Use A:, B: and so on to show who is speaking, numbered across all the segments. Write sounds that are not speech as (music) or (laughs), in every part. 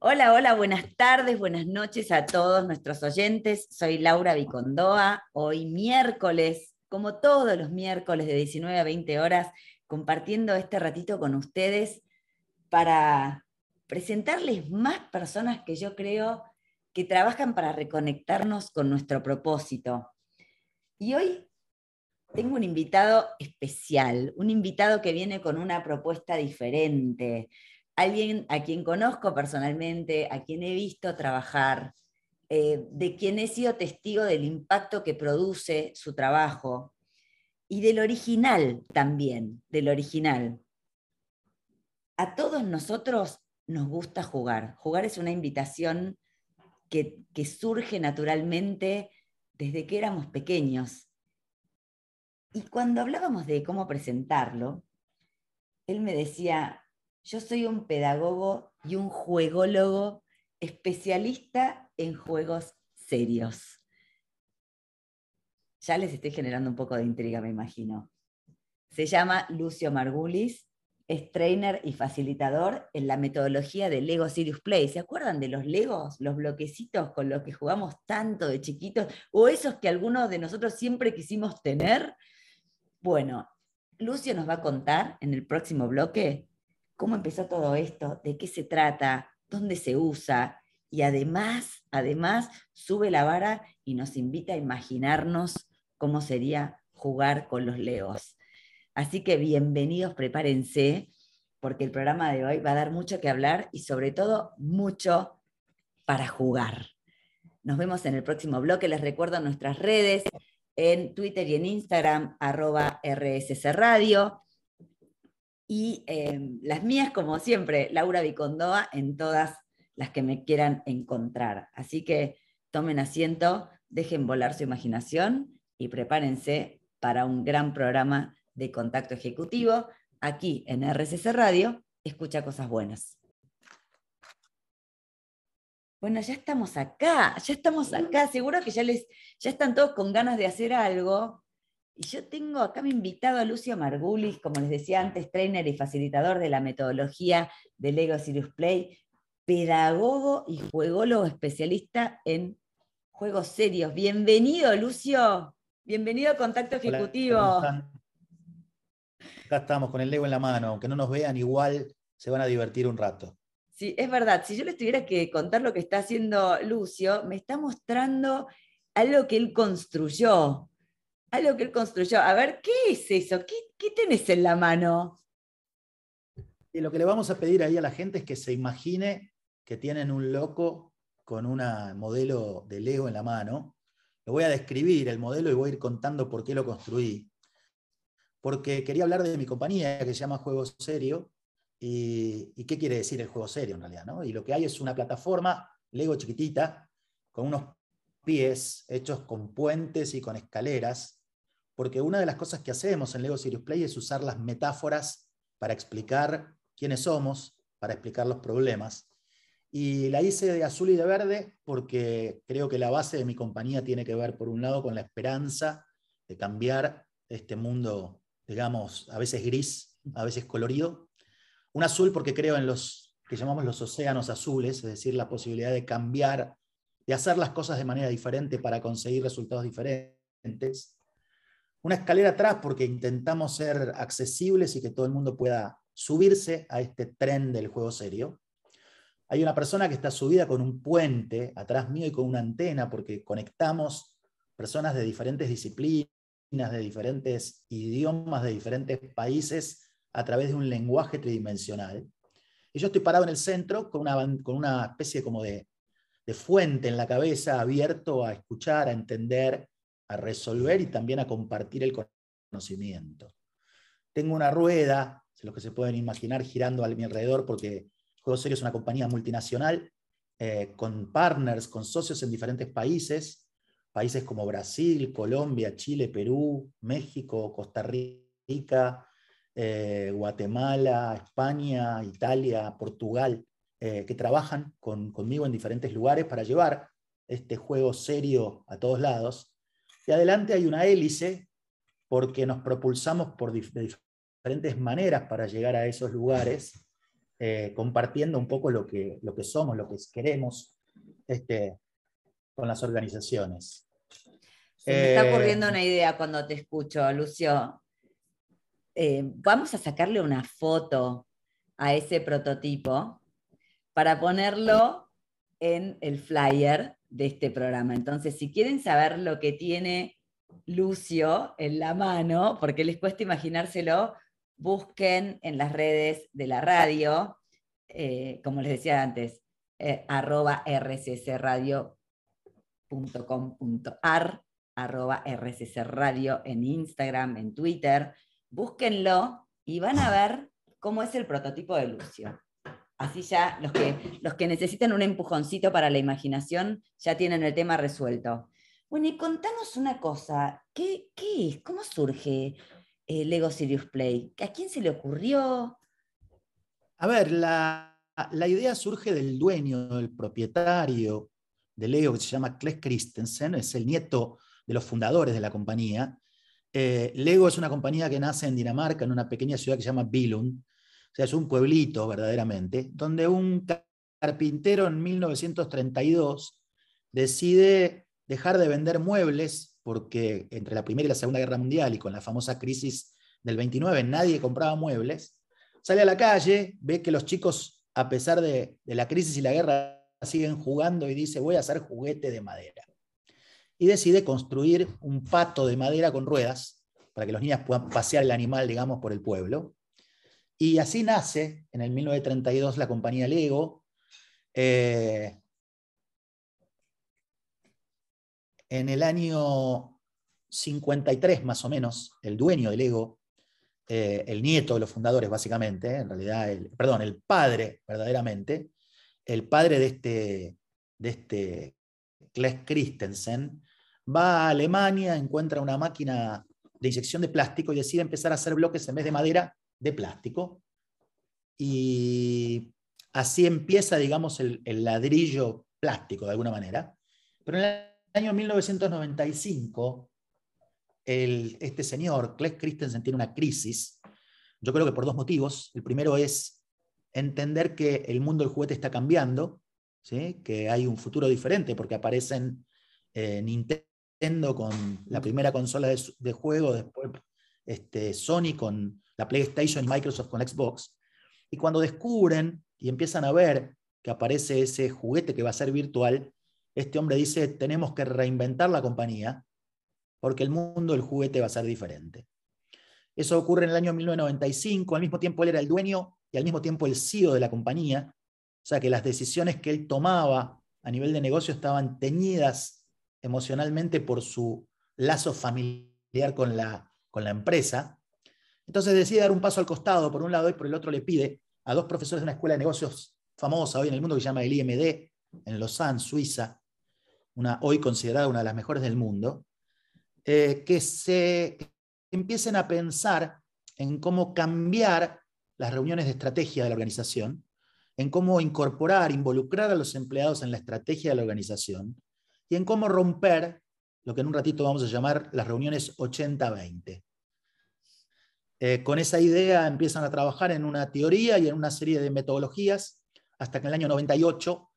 A: Hola, hola, buenas tardes, buenas noches a todos nuestros oyentes. Soy Laura Vicondoa. Hoy miércoles, como todos los miércoles de 19 a 20 horas, compartiendo este ratito con ustedes para presentarles más personas que yo creo que trabajan para reconectarnos con nuestro propósito. Y hoy tengo un invitado especial, un invitado que viene con una propuesta diferente, alguien a quien conozco personalmente, a quien he visto trabajar, eh, de quien he sido testigo del impacto que produce su trabajo y del original también, del original. A todos nosotros nos gusta jugar. Jugar es una invitación que, que surge naturalmente desde que éramos pequeños. Y cuando hablábamos de cómo presentarlo, él me decía, yo soy un pedagogo y un juególogo especialista en juegos serios. Ya les estoy generando un poco de intriga, me imagino. Se llama Lucio Margulis, es trainer y facilitador en la metodología de Lego Serious Play. ¿Se acuerdan de los Legos, los bloquecitos con los que jugamos tanto de chiquitos o esos que algunos de nosotros siempre quisimos tener? Bueno, Lucio nos va a contar en el próximo bloque cómo empezó todo esto, de qué se trata, dónde se usa y además, además sube la vara y nos invita a imaginarnos cómo sería jugar con los leos. Así que bienvenidos, prepárense, porque el programa de hoy va a dar mucho que hablar y sobre todo mucho para jugar. Nos vemos en el próximo bloque. Les recuerdo nuestras redes en Twitter y en Instagram, arroba RSC Radio. Y em, las mías, como siempre, Laura Vicondoa, en todas las que me quieran encontrar. Así que tomen asiento, dejen volar su imaginación y prepárense para un gran programa de contacto ejecutivo aquí en RCC Radio. Escucha cosas buenas. Bueno, ya estamos acá, ya estamos acá. Seguro que ya, les, ya están todos con ganas de hacer algo. Y yo tengo acá mi invitado a Lucio Margulis, como les decía antes, trainer y facilitador de la metodología de Lego Serious Play, pedagogo y juególogo especialista en juegos serios. Bienvenido, Lucio. Bienvenido a Contacto Ejecutivo.
B: acá estamos con el Lego en la mano, aunque no nos vean, igual se van a divertir un rato.
A: Sí, es verdad. Si yo les tuviera que contar lo que está haciendo Lucio, me está mostrando algo que él construyó algo que él construyó. A ver, ¿qué es eso? ¿Qué, qué tenés en la mano?
B: Y lo que le vamos a pedir ahí a la gente es que se imagine que tienen un loco con un modelo de Lego en la mano. Lo voy a describir el modelo y voy a ir contando por qué lo construí. Porque quería hablar de mi compañía que se llama Juego Serio. Y, qué quiere decir el juego serio en realidad? Y lo que hay es una plataforma Lego chiquitita con unos pies hechos con puentes y con escaleras porque una de las cosas que hacemos en Lego Serious Play es usar las metáforas para explicar quiénes somos, para explicar los problemas. Y la hice de azul y de verde porque creo que la base de mi compañía tiene que ver, por un lado, con la esperanza de cambiar este mundo, digamos, a veces gris, a veces colorido. Un azul porque creo en los que llamamos los océanos azules, es decir, la posibilidad de cambiar, de hacer las cosas de manera diferente para conseguir resultados diferentes una escalera atrás porque intentamos ser accesibles y que todo el mundo pueda subirse a este tren del juego serio. Hay una persona que está subida con un puente atrás mío y con una antena porque conectamos personas de diferentes disciplinas, de diferentes idiomas, de diferentes países a través de un lenguaje tridimensional. Y yo estoy parado en el centro con una, con una especie como de, de fuente en la cabeza, abierto a escuchar, a entender a resolver y también a compartir el conocimiento. Tengo una rueda, lo que se pueden imaginar, girando a mi alrededor, porque Juego Serio es una compañía multinacional eh, con partners, con socios en diferentes países, países como Brasil, Colombia, Chile, Perú, México, Costa Rica, eh, Guatemala, España, Italia, Portugal, eh, que trabajan conmigo en diferentes lugares para llevar este juego serio a todos lados. Y adelante hay una hélice porque nos propulsamos por de diferentes maneras para llegar a esos lugares. eh, compartiendo un poco lo que, lo que somos, lo que queremos este, con las organizaciones.
A: Se me está ocurriendo eh, una idea cuando te escucho, Lucio. Eh, vamos a sacarle una foto a ese prototipo para ponerlo en el flyer de este programa. Entonces, si quieren saber lo que tiene Lucio en la mano, porque les cuesta imaginárselo, busquen en las redes de la radio, eh, como les decía antes, eh, arroba rccradio.com.ar, arroba rccradio en Instagram, en Twitter, búsquenlo y van a ver cómo es el prototipo de Lucio. Así ya los que, los que necesitan un empujoncito para la imaginación ya tienen el tema resuelto. Bueno, y contanos una cosa, ¿qué, qué es? ¿Cómo surge el Lego Serious Play? ¿A quién se le ocurrió?
B: A ver, la, idea surge del dueño, del propietario de Lego, que se llama Kles Christensen, es el nieto de los fundadores de la compañía. Eh, Lego es una compañía que nace en Dinamarca, en una pequeña ciudad que se llama Billund, sea, es un pueblito verdaderamente, donde un carpintero en 1932 decide dejar de vender muebles porque entre la Primera y la Segunda Guerra Mundial y con la famosa crisis del 29 nadie compraba muebles, sale a la calle, ve que los chicos, a pesar de, de la crisis y la guerra, siguen jugando y dice, voy a hacer juguete de madera. Y decide construir un pato de madera con ruedas para que los niños puedan pasear el animal, digamos, por el pueblo. Y así nace en el 1932 la compañía Lego. Eh, en el año 53 más o menos, el dueño de Lego, eh, el nieto de los fundadores básicamente, en realidad, el, perdón, el padre verdaderamente, el padre de este, de este Kles Christensen, va a Alemania, encuentra una máquina de inyección de plástico y decide empezar a hacer bloques en vez de madera de plástico. Y así empieza, digamos, el, ladrillo plástico de alguna manera. Pero en el año 1995, este señor, Kles Christensen, tiene una crisis. Yo creo que por dos motivos. El primero es entender que el mundo del juguete está cambiando, ¿sí? que hay un futuro diferente porque aparecen eh, Nintendo con la primera consola de, de juego, después este, Sony con la PlayStation Microsoft con Xbox. Y cuando descubren y empiezan a ver que aparece ese juguete que va a ser virtual, este hombre dice, tenemos que reinventar la compañía porque el mundo del juguete va a ser diferente. Eso ocurre en el año 1995, al mismo tiempo él era el dueño y al mismo tiempo el CEO de la compañía, o sea que las decisiones que él tomaba a nivel de negocio estaban teñidas emocionalmente por su lazo familiar con la, con la empresa, entonces decide dar un paso al costado por un lado y por el otro le pide a dos profesores de una escuela de negocios famosa hoy en el mundo que se llama el IMD, en Lausanne, Suiza, una, hoy considerada una de las mejores del mundo, eh, que se empiecen a pensar en cómo cambiar las reuniones de estrategia de la organización, en cómo incorporar, involucrar a los empleados en la estrategia de la organización y en cómo romper lo que en un ratito vamos a llamar las reuniones 80-20. Eh, con esa idea empiezan a trabajar en una teoría y en una serie de metodologías, hasta que en el año 98,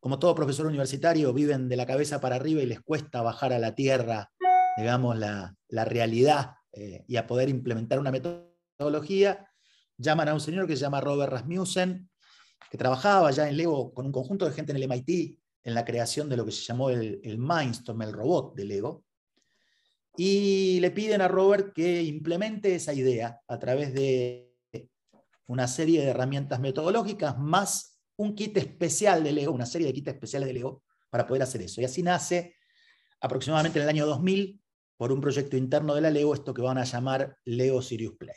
B: como todo profesor universitario, viven de la cabeza para arriba y les cuesta bajar a la tierra, digamos, la, realidad eh, y a poder implementar una metodología, llaman a un señor que se llama Robert Rasmussen, que trabajaba ya en Lego con un conjunto de gente en el MIT en la creación de lo que se llamó el, el Mindstorm, el robot de Lego, y le piden a Robert que implemente esa idea a través de una serie de herramientas metodológicas más un kit especial de Lego, una serie de kits especiales de Lego para poder hacer eso. Y así nace aproximadamente en el año 2000 por un proyecto interno de la Lego, esto que van a llamar Lego Sirius Play.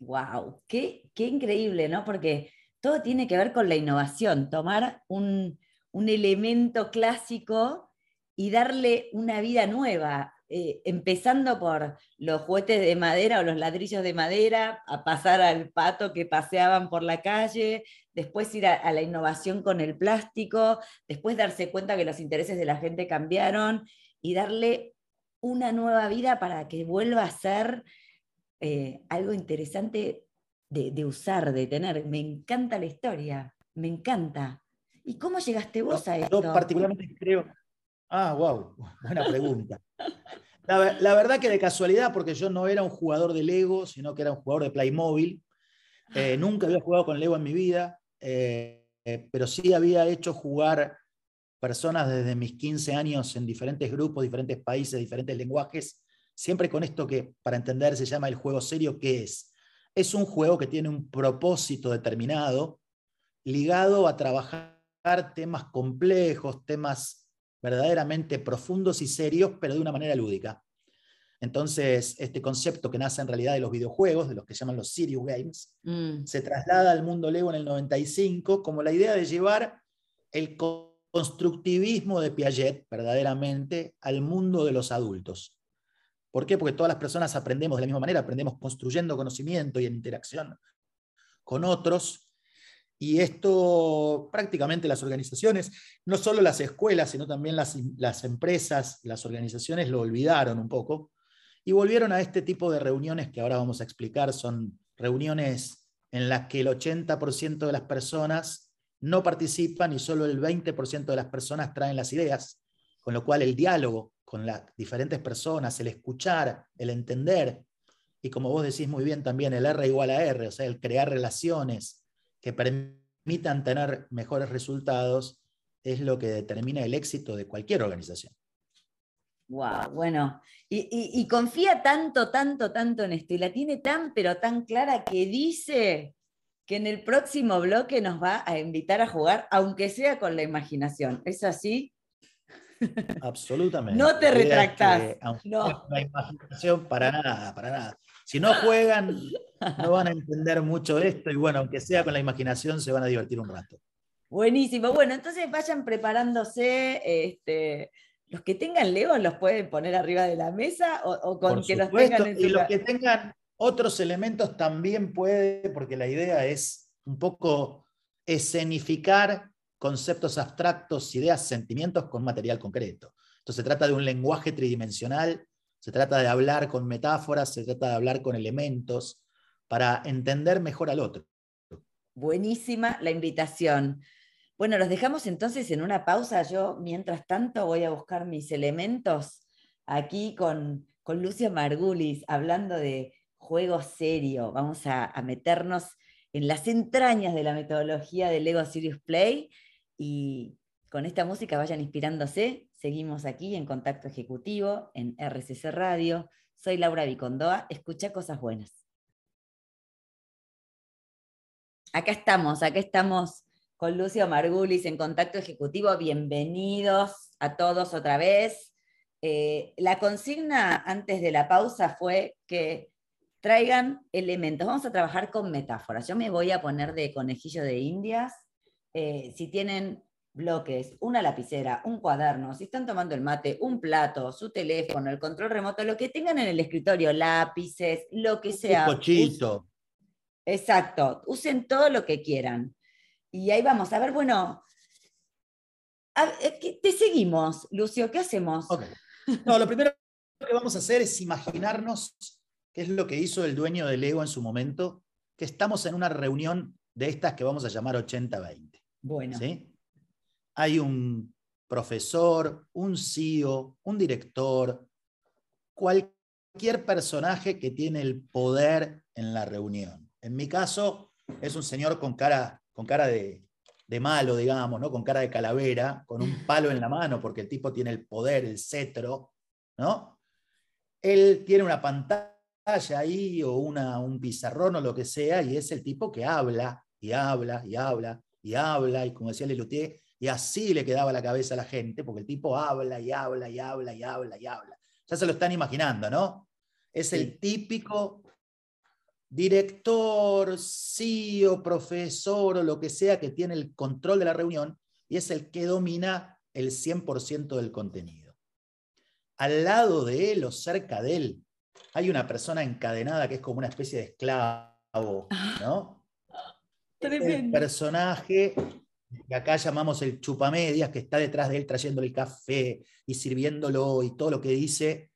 A: ¡Wow! Qué, qué increíble, ¿no? Porque todo tiene que ver con la innovación, tomar un, un elemento clásico y darle una vida nueva. Eh, empezando por los juguetes de madera o los ladrillos de madera, a pasar al pato que paseaban por la calle, después ir a, la innovación con el plástico, después darse cuenta que los intereses de la gente cambiaron y darle una nueva vida para que vuelva a ser eh, algo interesante de, usar, de tener. Me encanta la historia, me encanta. ¿Y cómo llegaste vos a esto?
B: Yo particularmente creo... Ah, wow, (laughs) buena pregunta. La, verdad que de casualidad, porque yo no era un jugador de Lego, sino que era un jugador de Playmobil. Eh, nunca había jugado con Lego en mi vida, eh, eh, pero sí había hecho jugar personas desde mis 15 años en diferentes grupos, diferentes países, diferentes lenguajes, siempre con esto que para entender se llama el juego serio, ¿qué es? Es un juego que tiene un propósito determinado ligado a trabajar temas complejos, temas verdaderamente profundos y serios, pero de una manera lúdica. Entonces, este concepto que nace en realidad de los videojuegos, de los que llaman los Serious Games, mm. se traslada al mundo Lego en el 95 como la idea de llevar el constructivismo de Piaget verdaderamente al mundo de los adultos. ¿Por qué? Porque todas las personas aprendemos de la misma manera, aprendemos construyendo conocimiento y en interacción con otros. Y esto prácticamente las organizaciones, no solo las escuelas, sino también las, las empresas, las organizaciones lo olvidaron un poco y volvieron a este tipo de reuniones que ahora vamos a explicar. Son reuniones en las que el 80% de las personas no participan y solo el 20% de las personas traen las ideas, con lo cual el diálogo con las diferentes personas, el escuchar, el entender, y como vos decís muy bien también, el R igual a R, o sea, el crear relaciones que permitan tener mejores resultados, es lo que determina el éxito de cualquier organización.
A: Wow, bueno, y, confía tanto, tanto, tanto en esto, y la tiene tan, pero tan clara que dice que en el próximo bloque nos va a invitar a jugar, aunque sea con la imaginación. ¿Es así?
B: Absolutamente.
A: No te retractas. no.
B: La imaginación para nada, para nada. Si no juegan, no van a entender mucho esto y bueno, aunque sea con la imaginación, se van a divertir un rato.
A: Buenísimo. Bueno, entonces vayan preparándose. Este, los que tengan Lego los pueden poner arriba de la mesa o, con que los tengan en
B: Y los que tengan otros elementos también puede, porque la idea es un poco escenificar conceptos abstractos, ideas, sentimientos con material concreto. Entonces se trata de un lenguaje tridimensional, se trata de hablar con metáforas, se trata de hablar con elementos para entender mejor al otro.
A: Buenísima la invitación. Bueno, los dejamos entonces en una pausa. Yo, mientras tanto, voy a buscar mis elementos aquí con, con Lucio Margulis, hablando de juego serio. Vamos a, a meternos en las entrañas de la metodología del Lego Serious Play y con esta música vayan inspirándose. Seguimos aquí en Contacto Ejecutivo, en RCC Radio. Soy Laura Vicondoa. Escucha cosas buenas. Acá estamos, acá estamos con Lucio Margulis en Contacto Ejecutivo. Bienvenidos a todos otra vez. Eh, la consigna antes de la pausa fue que traigan elementos. Vamos a trabajar con metáforas. Yo me voy a poner de conejillo de indias eh, si tienen bloques, una lapicera, un cuaderno, si están tomando el mate, un plato, su teléfono, el control remoto, lo que tengan en el escritorio, lápices, lo que sea.
B: Un cochito.
A: Exacto, usen todo lo que quieran. Y ahí vamos, a ver, bueno, eh, te seguimos, Lucio, ¿qué hacemos?
B: No, lo primero que vamos a hacer es imaginarnos qué es lo que hizo el dueño del Ego en su momento, que estamos en una reunión de estas que vamos a llamar 80-20.
A: Bueno.
B: ¿sí? Hay un profesor, un CEO, un director, cualquier personaje que tiene el poder en la reunión. En mi caso, es un señor con cara, con cara de, malo, digamos, ¿no? con cara de calavera, con un palo en la mano, porque el tipo tiene el poder, el cetro, ¿no? Él tiene una pantalla ahí o una, un pizarrón o lo que sea, y es el tipo que habla y habla y habla y habla, y como decía Lelutier, y así le quedaba la cabeza a la gente, porque el tipo habla y habla y habla y habla y habla. Ya se lo están imaginando, ¿no? Es el típico director, CEO, profesor o lo que sea que tiene el control de la reunión y es el que domina el 100% del contenido. Al lado de él o cerca de él hay una persona encadenada que es como una especie de esclavo, ¿no? (laughs) el personaje que acá llamamos el chupamedias, que está detrás de él trayéndole el café y sirviéndolo y todo lo que dice,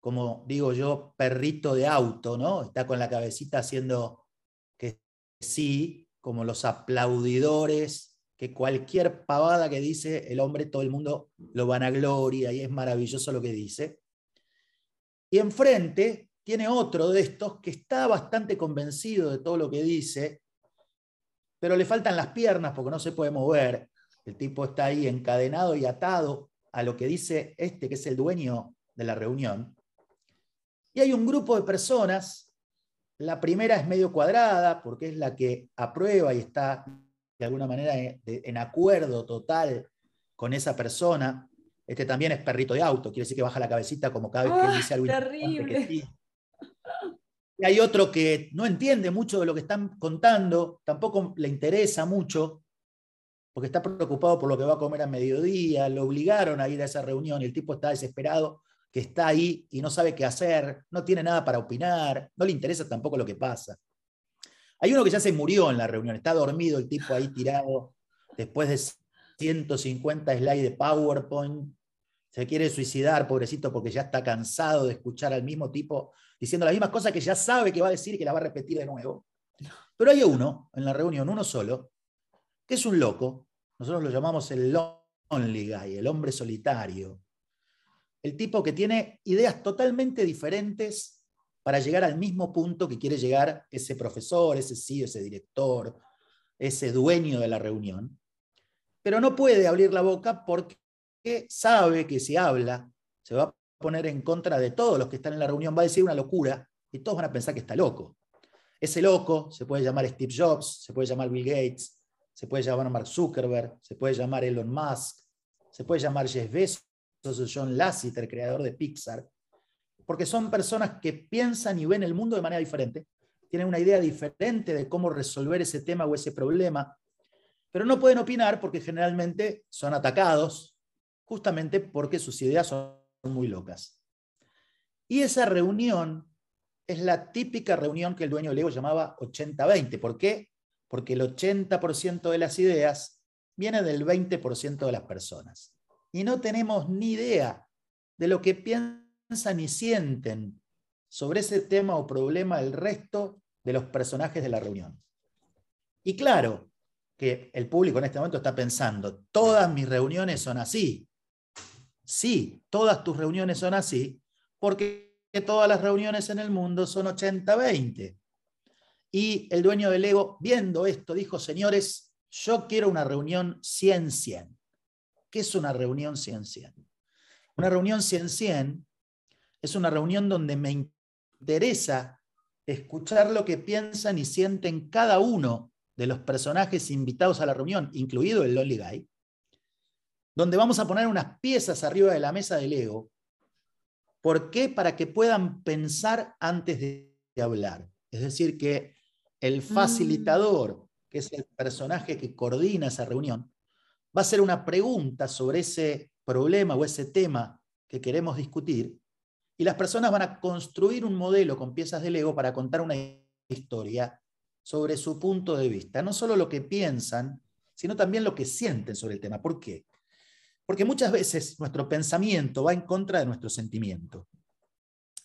B: como digo yo, perrito de auto, ¿no? Está con la cabecita haciendo que sí, como los aplaudidores, que cualquier pavada que dice el hombre, todo el mundo lo vanagloria y es maravilloso lo que dice. Y enfrente tiene otro de estos que está bastante convencido de todo lo que dice, pero le faltan las piernas porque no se puede mover. El tipo está ahí encadenado y atado a lo que dice este, que es el dueño de la reunión. Y hay un grupo de personas, la primera es medio cuadrada porque es la que aprueba y está de alguna manera en acuerdo total con esa persona. Este también es perrito de auto, quiere decir que baja la cabecita como cada vez que
A: ¡Ah,
B: dice algo
A: terrible!
B: que sí. Y hay otro que no entiende mucho de lo que están contando, tampoco le interesa mucho, porque está preocupado por lo que va a comer a mediodía, lo obligaron a ir a esa reunión y el tipo está desesperado, que está ahí y no sabe qué hacer, no tiene nada para opinar, no le interesa tampoco lo que pasa. Hay uno que ya se murió en la reunión, está dormido el tipo ahí tirado después de 150 slides de PowerPoint, se quiere suicidar, pobrecito, porque ya está cansado de escuchar al mismo tipo diciendo las mismas cosas que ya sabe que va a decir y que la va a repetir de nuevo. Pero hay uno en la reunión, uno solo, que es un loco, nosotros lo llamamos el lonely guy, el hombre solitario, el tipo que tiene ideas totalmente diferentes para llegar al mismo punto que quiere llegar ese profesor, ese CEO, ese director, ese dueño de la reunión, pero no puede abrir la boca porque sabe que si habla se va a poner en contra de todos los que están en la reunión, va a decir una locura y todos van a pensar que está loco. Ese loco se puede llamar Steve Jobs, se puede llamar Bill Gates, se puede llamar Mark Zuckerberg, se puede llamar Elon Musk, se puede llamar Jeff Bezos o John Lasseter, creador de Pixar, porque son personas que piensan y ven el mundo de manera diferente, tienen una idea diferente de cómo resolver ese tema o ese problema, pero no pueden opinar porque generalmente son atacados justamente porque sus ideas son muy locas. Y esa reunión es la típica reunión que el dueño Lego llamaba 80-20. ¿Por qué? Porque el 80% de las ideas viene del 20% de las personas. Y no tenemos ni idea de lo que piensan y sienten sobre ese tema o problema el resto de los personajes de la reunión. Y claro que el público en este momento está pensando, todas mis reuniones son así. Sí, todas tus reuniones son así, porque todas las reuniones en el mundo son 80-20. Y el dueño del ego, viendo esto, dijo, señores, yo quiero una reunión 100-100. ¿Qué es una reunión 100-100? Una reunión 100-100 es una reunión donde me interesa escuchar lo que piensan y sienten cada uno de los personajes invitados a la reunión, incluido el Lonely Guy, donde vamos a poner unas piezas arriba de la mesa del ego. ¿Por qué? Para que puedan pensar antes de hablar. Es decir, que el facilitador, que es el personaje que coordina esa reunión, va a hacer una pregunta sobre ese problema o ese tema que queremos discutir y las personas van a construir un modelo con piezas de Lego para contar una historia sobre su punto de vista. No solo lo que piensan, sino también lo que sienten sobre el tema. ¿Por qué? Porque muchas veces nuestro pensamiento va en contra de nuestro sentimiento.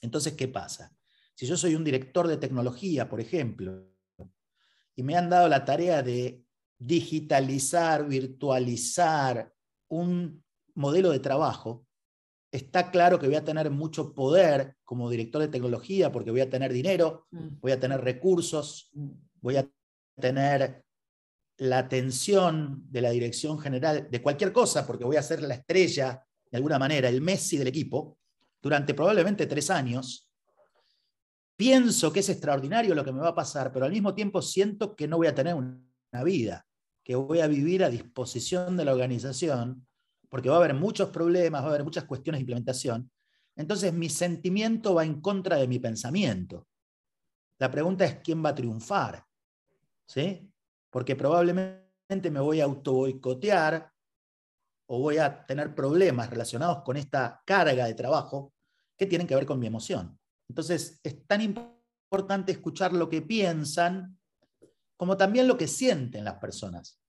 B: Entonces, ¿qué pasa? Si yo soy un director de tecnología, por ejemplo, y me han dado la tarea de digitalizar, virtualizar un modelo de trabajo, está claro que voy a tener mucho poder como director de tecnología porque voy a tener dinero,
A: Mm.
B: voy a tener recursos, voy a tener la atención de la dirección general de cualquier cosa, porque voy a ser la estrella, de alguna manera, el Messi del equipo, durante probablemente tres años. Pienso que es extraordinario lo que me va a pasar, pero al mismo tiempo siento que no voy a tener una vida, que voy a vivir a disposición de la organización, porque va a haber muchos problemas, va a haber muchas cuestiones de implementación. Entonces mi sentimiento va en contra de mi pensamiento. La pregunta es quién va a triunfar. ¿Sí? Porque probablemente me voy a autoboicotear o voy a tener problemas relacionados con esta carga de trabajo que tienen que ver con mi emoción. Entonces, es tan importante escuchar lo que piensan como también lo que sienten las personas.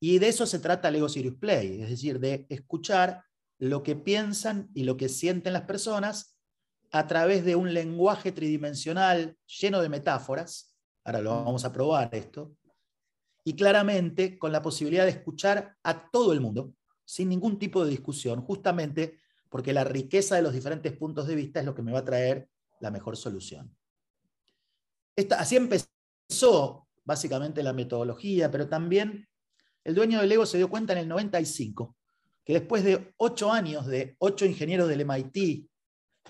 B: Y de eso se trata Lego Serious Play, es decir, de escuchar lo que piensan y lo que sienten las personas a través de un lenguaje tridimensional lleno de metáforas, ahora lo vamos a probar esto, y claramente con la posibilidad de escuchar a todo el mundo, sin ningún tipo de discusión, justamente porque la riqueza de los diferentes puntos de vista es lo que me va a traer la mejor solución. así empezó básicamente la metodología, pero también el dueño del Lego se dio cuenta en el 95 que después de ocho años de ocho ingenieros del MIT,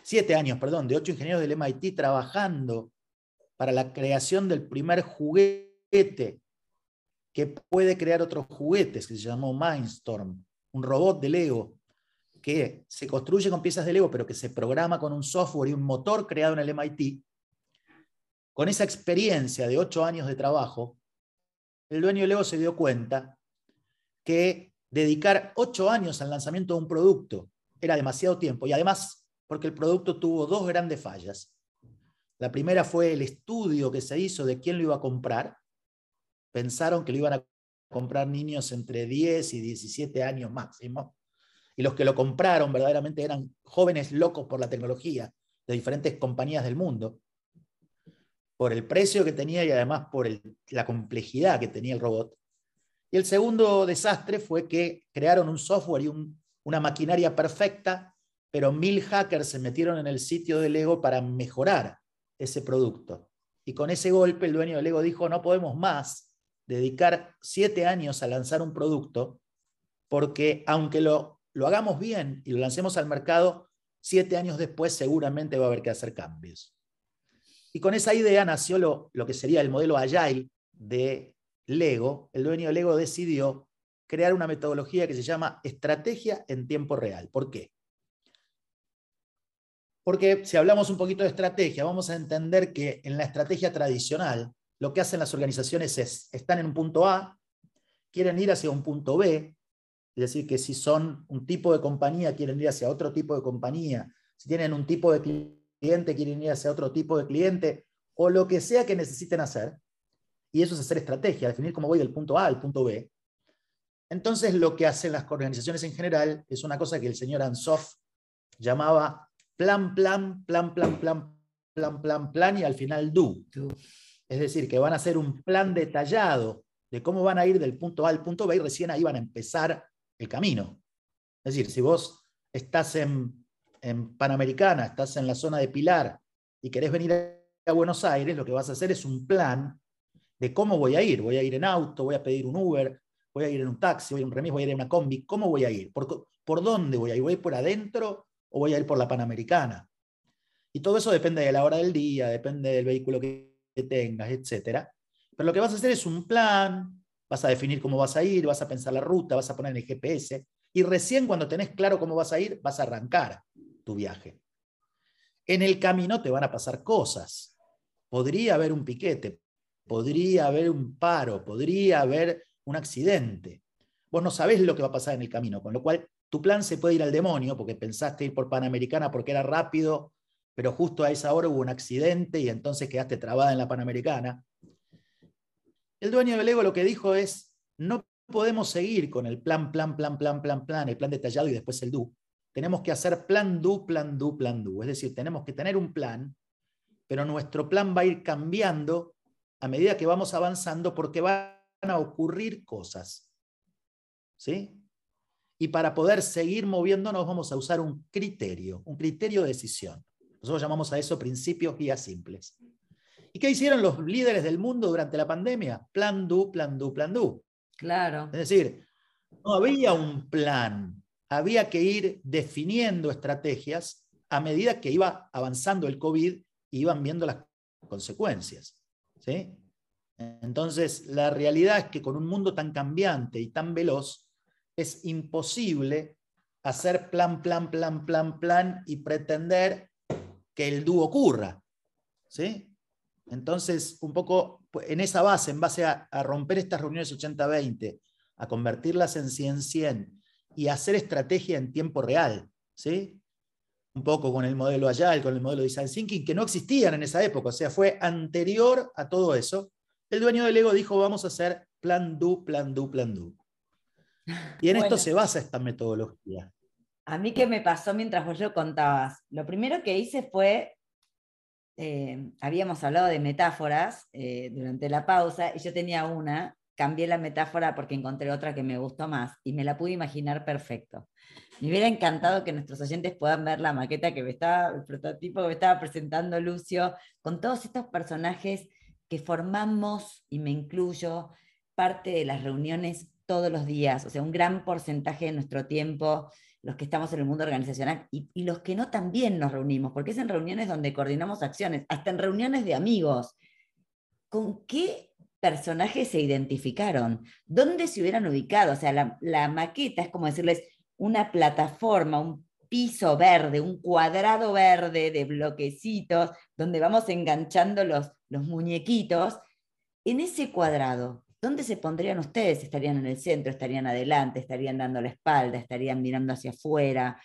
B: siete años, perdón, de ocho ingenieros del MIT trabajando para la creación del primer juguete que puede crear otros juguetes, que se llamó Mindstorm, un robot de Lego que se construye con piezas de Lego, pero que se programa con un software y un motor creado en el MIT, con esa experiencia de ocho años de trabajo, el dueño de Lego se dio cuenta que dedicar ocho años al lanzamiento de un producto era demasiado tiempo. Y además porque el producto tuvo dos grandes fallas. La primera fue el estudio que se hizo de quién lo iba a comprar pensaron que lo iban a comprar niños entre 10 y 17 años máximo, y los que lo compraron verdaderamente eran jóvenes locos por la tecnología de diferentes compañías del mundo, por el precio que tenía y además por la complejidad que tenía el robot. Y el segundo desastre fue que crearon un software y una maquinaria perfecta, pero mil hackers se metieron en el sitio de Lego para mejorar ese producto. Y con ese golpe el dueño de Lego dijo, no podemos más dedicar siete años a lanzar un producto, porque aunque lo, lo hagamos bien y lo lancemos al mercado, siete años después seguramente va a haber que hacer cambios. Y con esa idea nació lo, lo que sería el modelo Agile de Lego. El dueño de Lego decidió crear una metodología que se llama estrategia en tiempo real. ¿Por qué? Porque si hablamos un poquito de estrategia, vamos a entender que en la estrategia tradicional, lo que hacen las organizaciones es, están en un punto A, quieren ir hacia un punto B, es decir, que si son un tipo de compañía, quieren ir hacia otro tipo de compañía, si tienen un tipo de cliente, quieren ir hacia otro tipo de cliente, o lo que sea que necesiten hacer, y eso es hacer estrategia, definir cómo voy del punto A al punto B. Entonces, lo que hacen las organizaciones en general es una cosa que el señor Ansoff llamaba plan, plan, plan, plan, plan, plan, plan, plan, y al final do. Es decir, que van a hacer un plan detallado de cómo van a ir del punto A al punto B y recién ahí van a empezar el camino. Es decir, si vos estás en, Panamericana, estás en la zona de Pilar y querés venir a Buenos Aires, lo que vas a hacer es un plan de cómo voy a ir. Voy a ir en auto, voy a pedir un Uber, voy a ir en un taxi, voy a ir en un remis, voy a ir en una combi. ¿Cómo voy a ir? ¿Por, ¿Por dónde voy a ir? ¿Voy a ir por adentro o voy a ir por la Panamericana? Y todo eso depende de la hora del día, depende del vehículo que que tengas, etcétera. Pero lo que vas a hacer es un plan, vas a definir cómo vas a ir, vas a pensar la ruta, vas a poner el GPS, y recién cuando tenés claro cómo vas a ir, vas a arrancar tu viaje. En el camino te van a pasar cosas. Podría haber un piquete, podría haber un paro, podría haber un accidente. Vos no sabés lo que va a pasar en el camino, con lo cual tu plan se puede ir al demonio porque pensaste ir por Panamericana porque era rápido pero justo a esa hora hubo un accidente y entonces quedaste trabada en la Panamericana. El dueño del Lego lo que dijo es, no podemos seguir con el plan, plan, plan, plan, plan, plan, el plan detallado y después el do. Tenemos que hacer plan, do, plan, do, plan, do. Es decir, tenemos que tener un plan, pero nuestro plan va a ir cambiando a medida que vamos avanzando porque van a ocurrir cosas. ¿Sí? Y para poder seguir moviéndonos vamos a usar un criterio, un criterio de decisión. Nosotros llamamos a eso principios guías simples. ¿Y qué hicieron los líderes del mundo durante la pandemia? Plan do, plan do, plan do.
A: Claro.
B: Es decir, no había un plan, había que ir definiendo estrategias a medida que iba avanzando el COVID y iban viendo las consecuencias. ¿sí? Entonces, la realidad es que con un mundo tan cambiante y tan veloz, es imposible hacer plan, plan, plan, plan, plan y pretender que el dúo ocurra. ¿sí? Entonces, un poco en esa base, en base a, romper estas reuniones 80-20, a convertirlas en 100-100 y hacer estrategia en tiempo real, ¿sí? un poco con el modelo Agile, con el modelo Design Thinking, que no existían en esa época, o sea, fue anterior a todo eso. El dueño del Ego dijo, vamos a hacer plan do, plan do, plan do. Y en esto se basa esta metodología.
A: A mí, ¿qué me pasó mientras vos lo contabas? Lo primero que hice fue eh, habíamos hablado de metáforas eh, durante la pausa y yo tenía una, cambié la metáfora porque encontré otra que me gustó más y me la pude imaginar perfecto. Me hubiera encantado que nuestros oyentes puedan ver la maqueta que me estaba, el prototipo que me estaba presentando Lucio, con todos estos personajes que formamos, y me incluyo, parte de las reuniones todos los días, o sea, un gran porcentaje de nuestro tiempo, los que estamos en el mundo organizacional y, los que no también nos reunimos, porque es en reuniones donde coordinamos acciones, hasta en reuniones de amigos. ¿Con qué personajes se identificaron? ¿Dónde se hubieran ubicado? O sea, la, la maqueta es como decirles una plataforma, un piso verde, un cuadrado verde de bloquecitos, donde vamos enganchando los, los muñequitos. En ese cuadrado, ¿dónde se pondrían ustedes? ¿Estarían en el centro? ¿Estarían adelante? ¿Estarían dando la espalda? ¿Estarían mirando hacia afuera?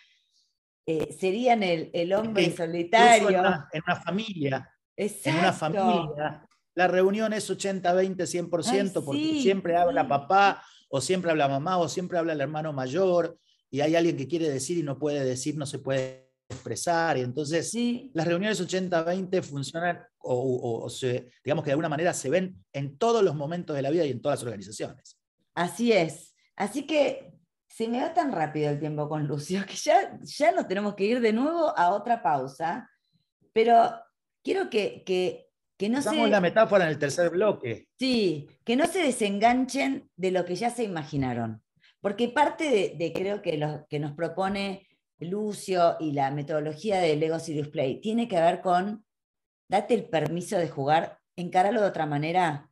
A: Eh, ¿Serían el, el hombre solitario?
B: En una, en una familia.
A: Exacto.
B: En una familia. La reunión es 80, 20, 100%,
A: Ay,
B: porque
A: sí,
B: siempre habla papá, o siempre habla mamá, o siempre habla el hermano mayor, y hay alguien que quiere decir y no puede decir, no se puede expresar. Y entonces
A: Sí,
B: las reuniones 80-20 funcionan o, o- o se, digamos que de alguna manera se ven en todos los momentos de la vida y en todas las organizaciones.
A: así es. Así que se me va tan rápido el tiempo con Lucio (laughs) que ya, ya nos tenemos que ir de nuevo a otra pausa, pero quiero que, que, que no
B: Usamos
A: se...
B: la metáfora en el tercer bloque.
A: Sí, que no se desenganchen de lo que ya se imaginaron, porque parte de, de creo que lo que nos propone Lucio y la metodología de Lego Serious Play tiene que ver con date el permiso de jugar, encaralo de otra manera,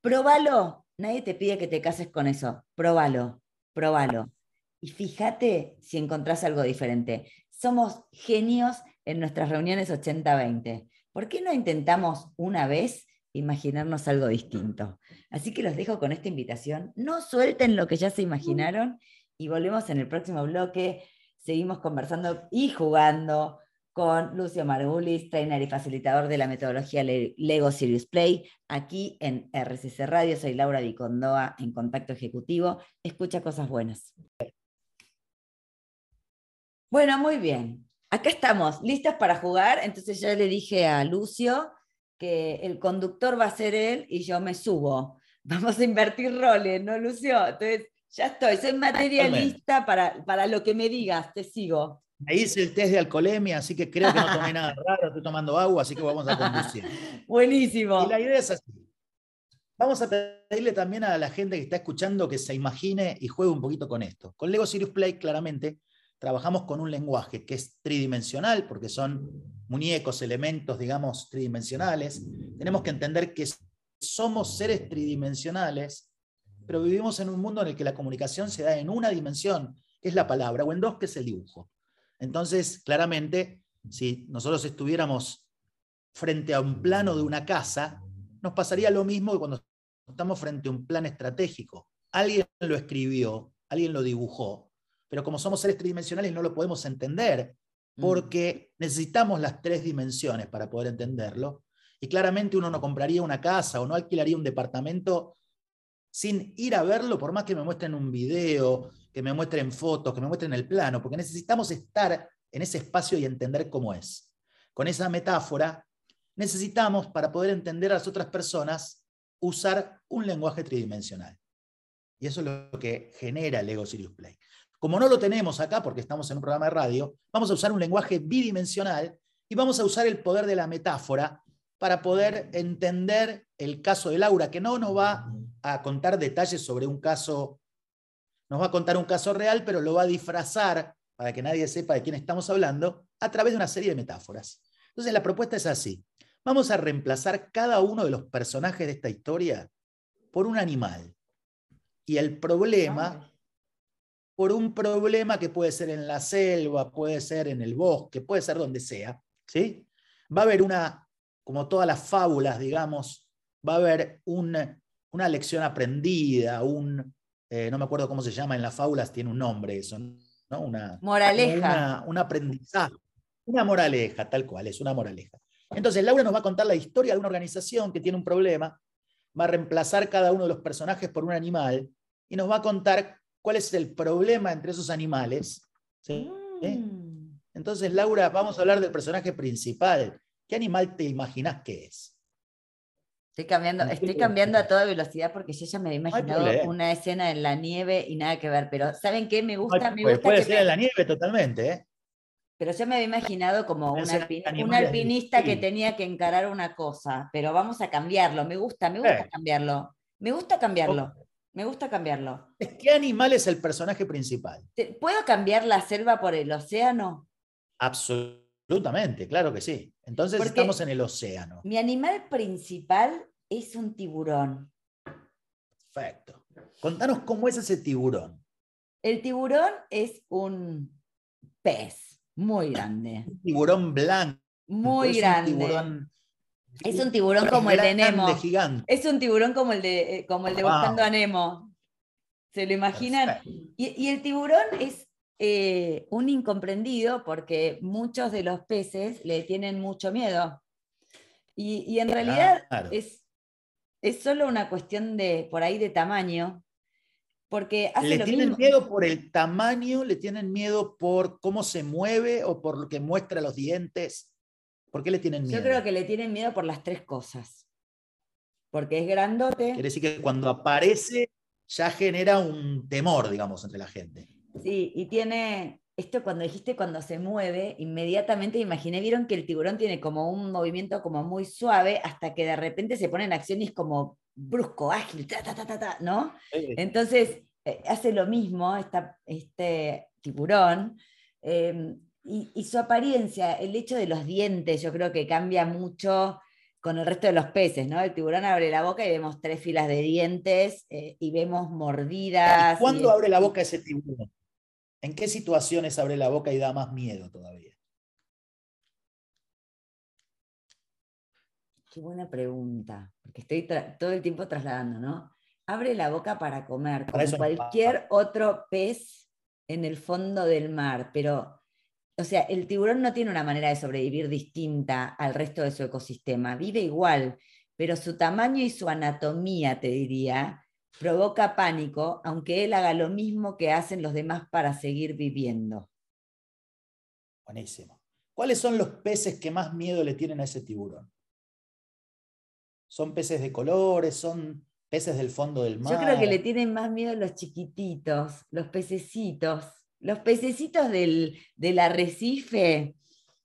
A: próbalo, nadie te pide que te cases con eso, próbalo, próbalo. Y fíjate si encontrás algo diferente. Somos genios en nuestras reuniones 80-20. ¿Por qué no intentamos una vez imaginarnos algo distinto? Así que los dejo con esta invitación. No suelten lo que ya se imaginaron y volvemos en el próximo bloque. Seguimos conversando y jugando con Lucio Margulis, trainer y facilitador de la metodología Le- Lego Serious Play, aquí en RCC Radio. Soy Laura Vicondoa en Contacto Ejecutivo. Escucha cosas buenas. Bueno, muy bien. Acá estamos, listas para jugar. Entonces ya le dije a Lucio que el conductor va a ser él y yo me subo. Vamos a invertir roles, ¿no, Lucio? Entonces, ya estoy, soy materialista para, para lo que me digas, te sigo.
B: Me hice el test de alcoholemia, así que creo que no tomé nada (laughs) raro, estoy tomando agua, así que vamos a conducir.
A: Buenísimo.
B: Y la idea es así. Vamos a pedirle también a la gente que está escuchando que se imagine y juegue un poquito con esto. Con Lego Serious Play, claramente, trabajamos con un lenguaje que es tridimensional, porque son muñecos, elementos, digamos, tridimensionales. Tenemos que entender que somos seres tridimensionales, pero vivimos en un mundo en el que la comunicación se da en una dimensión, que es la palabra, o en dos, que es el dibujo. Entonces, claramente, si nosotros estuviéramos frente a un plano de una casa, nos pasaría lo mismo que cuando estamos frente a un plan estratégico. Alguien lo escribió, alguien lo dibujó, pero como somos seres tridimensionales no lo podemos entender
A: Mm.
B: porque necesitamos las tres dimensiones para poder entenderlo. Y claramente uno no compraría una casa o no alquilaría un departamento sin ir a verlo, por más que me muestren un video, que me muestren fotos, que me muestren el plano, porque necesitamos estar en ese espacio y entender cómo es. Con esa metáfora, necesitamos, para poder entender a las otras personas, usar un lenguaje tridimensional. Y eso es lo que genera el Ego Sirius Play. Como no lo tenemos acá, porque estamos en un programa de radio, vamos a usar un lenguaje bidimensional y vamos a usar el poder de la metáfora para poder entender el caso de Laura, que no nos va a contar detalles sobre un caso, nos va a contar un caso real, pero lo va a disfrazar para que nadie sepa de quién estamos hablando, a través de una serie de metáforas. Entonces la propuesta es así. Vamos a reemplazar cada uno de los personajes de esta historia por un animal. Y el problema, por un problema que puede ser en la selva, puede ser en el bosque, puede ser donde sea, ¿sí? Va a haber una, como todas las fábulas, digamos, va a haber un, una lección aprendida, un, eh, no me acuerdo cómo se llama en las fábulas, tiene un nombre eso, ¿no? Una,
A: Moraleja.
B: un aprendizaje, una moraleja, tal cual, es una moraleja. Entonces, Laura nos va a contar la historia de una organización que tiene un problema, va a reemplazar cada uno de los personajes por un animal y nos va a contar cuál es el problema entre esos animales. ¿sí? ¿Eh?
A: Mm.
B: Entonces, Laura, vamos a hablar del personaje principal, ¿qué animal te imaginas que es?
A: Estoy cambiando, estoy cambiando a toda velocidad porque yo ya me había imaginado una escena en la nieve y nada que ver, pero ¿saben qué? Me gusta, me gusta
B: Puede ser en la nieve totalmente, ¿eh?
A: Pero yo me había imaginado como un, alpinista que tenía que encarar una cosa, pero vamos a cambiarlo, me gusta, me gusta cambiarlo, me gusta cambiarlo, me gusta cambiarlo.
B: ¿Qué animal es el personaje principal?
A: ¿Puedo cambiar la selva por el océano?
B: Absolutamente, claro que sí. Entonces estamos en el océano.
A: Mi animal principal es un tiburón.
B: Perfecto. Contanos cómo es ese tiburón.
A: El tiburón es un pez muy (coughs) grande.
B: Un tiburón blanco.
A: Muy grande. es un tiburón como el de Nemo. Es un tiburón como el de, como el de Buscando a Nemo. ¿Se lo imaginan? Y, el tiburón es eh, un incomprendido porque muchos de los peces le tienen mucho miedo. Y, en realidad es, es solo una cuestión de, por ahí, de tamaño. Porque
B: le tienen miedo por el tamaño, le tienen miedo por cómo se mueve o por lo que muestra los dientes. ¿Por qué le tienen miedo?
A: Yo creo que le tienen miedo por las tres cosas. Porque es grandote.
B: Quiere decir que cuando aparece ya genera un temor, digamos, entre la gente.
A: Sí, y tiene, esto cuando dijiste cuando se mueve, inmediatamente imaginé, vieron que el tiburón tiene como un movimiento como muy suave hasta que de repente se pone en acciones como brusco, ágil, ta, ta, ta, ta, ¿no? Entonces, eh, hace lo mismo este tiburón. Em, y, su apariencia, el hecho de los dientes, yo creo que cambia mucho con el resto de los peces, ¿no? El tiburón abre la boca y vemos tres filas de dientes eh, y vemos mordidas.
B: ¿Cuándo abre la boca ese tiburón? ¿En qué situaciones abre la boca y da más miedo todavía?
A: Qué buena pregunta, porque estoy todo el tiempo trasladando, ¿no? Abre la boca para comer, como cualquier otro pez en el fondo del mar, pero, o sea, el tiburón no tiene una manera de sobrevivir distinta al resto de su ecosistema, vive igual, pero su tamaño y su anatomía, te diría, provoca pánico, aunque él haga lo mismo que hacen los demás para seguir viviendo.
B: Buenísimo. ¿Cuáles son los peces que más miedo le tienen a ese tiburón? ¿Son peces de colores? ¿Son peces del fondo del mar?
A: Yo creo que le tienen más miedo los chiquititos, los pececitos. Los pececitos del, del arrecife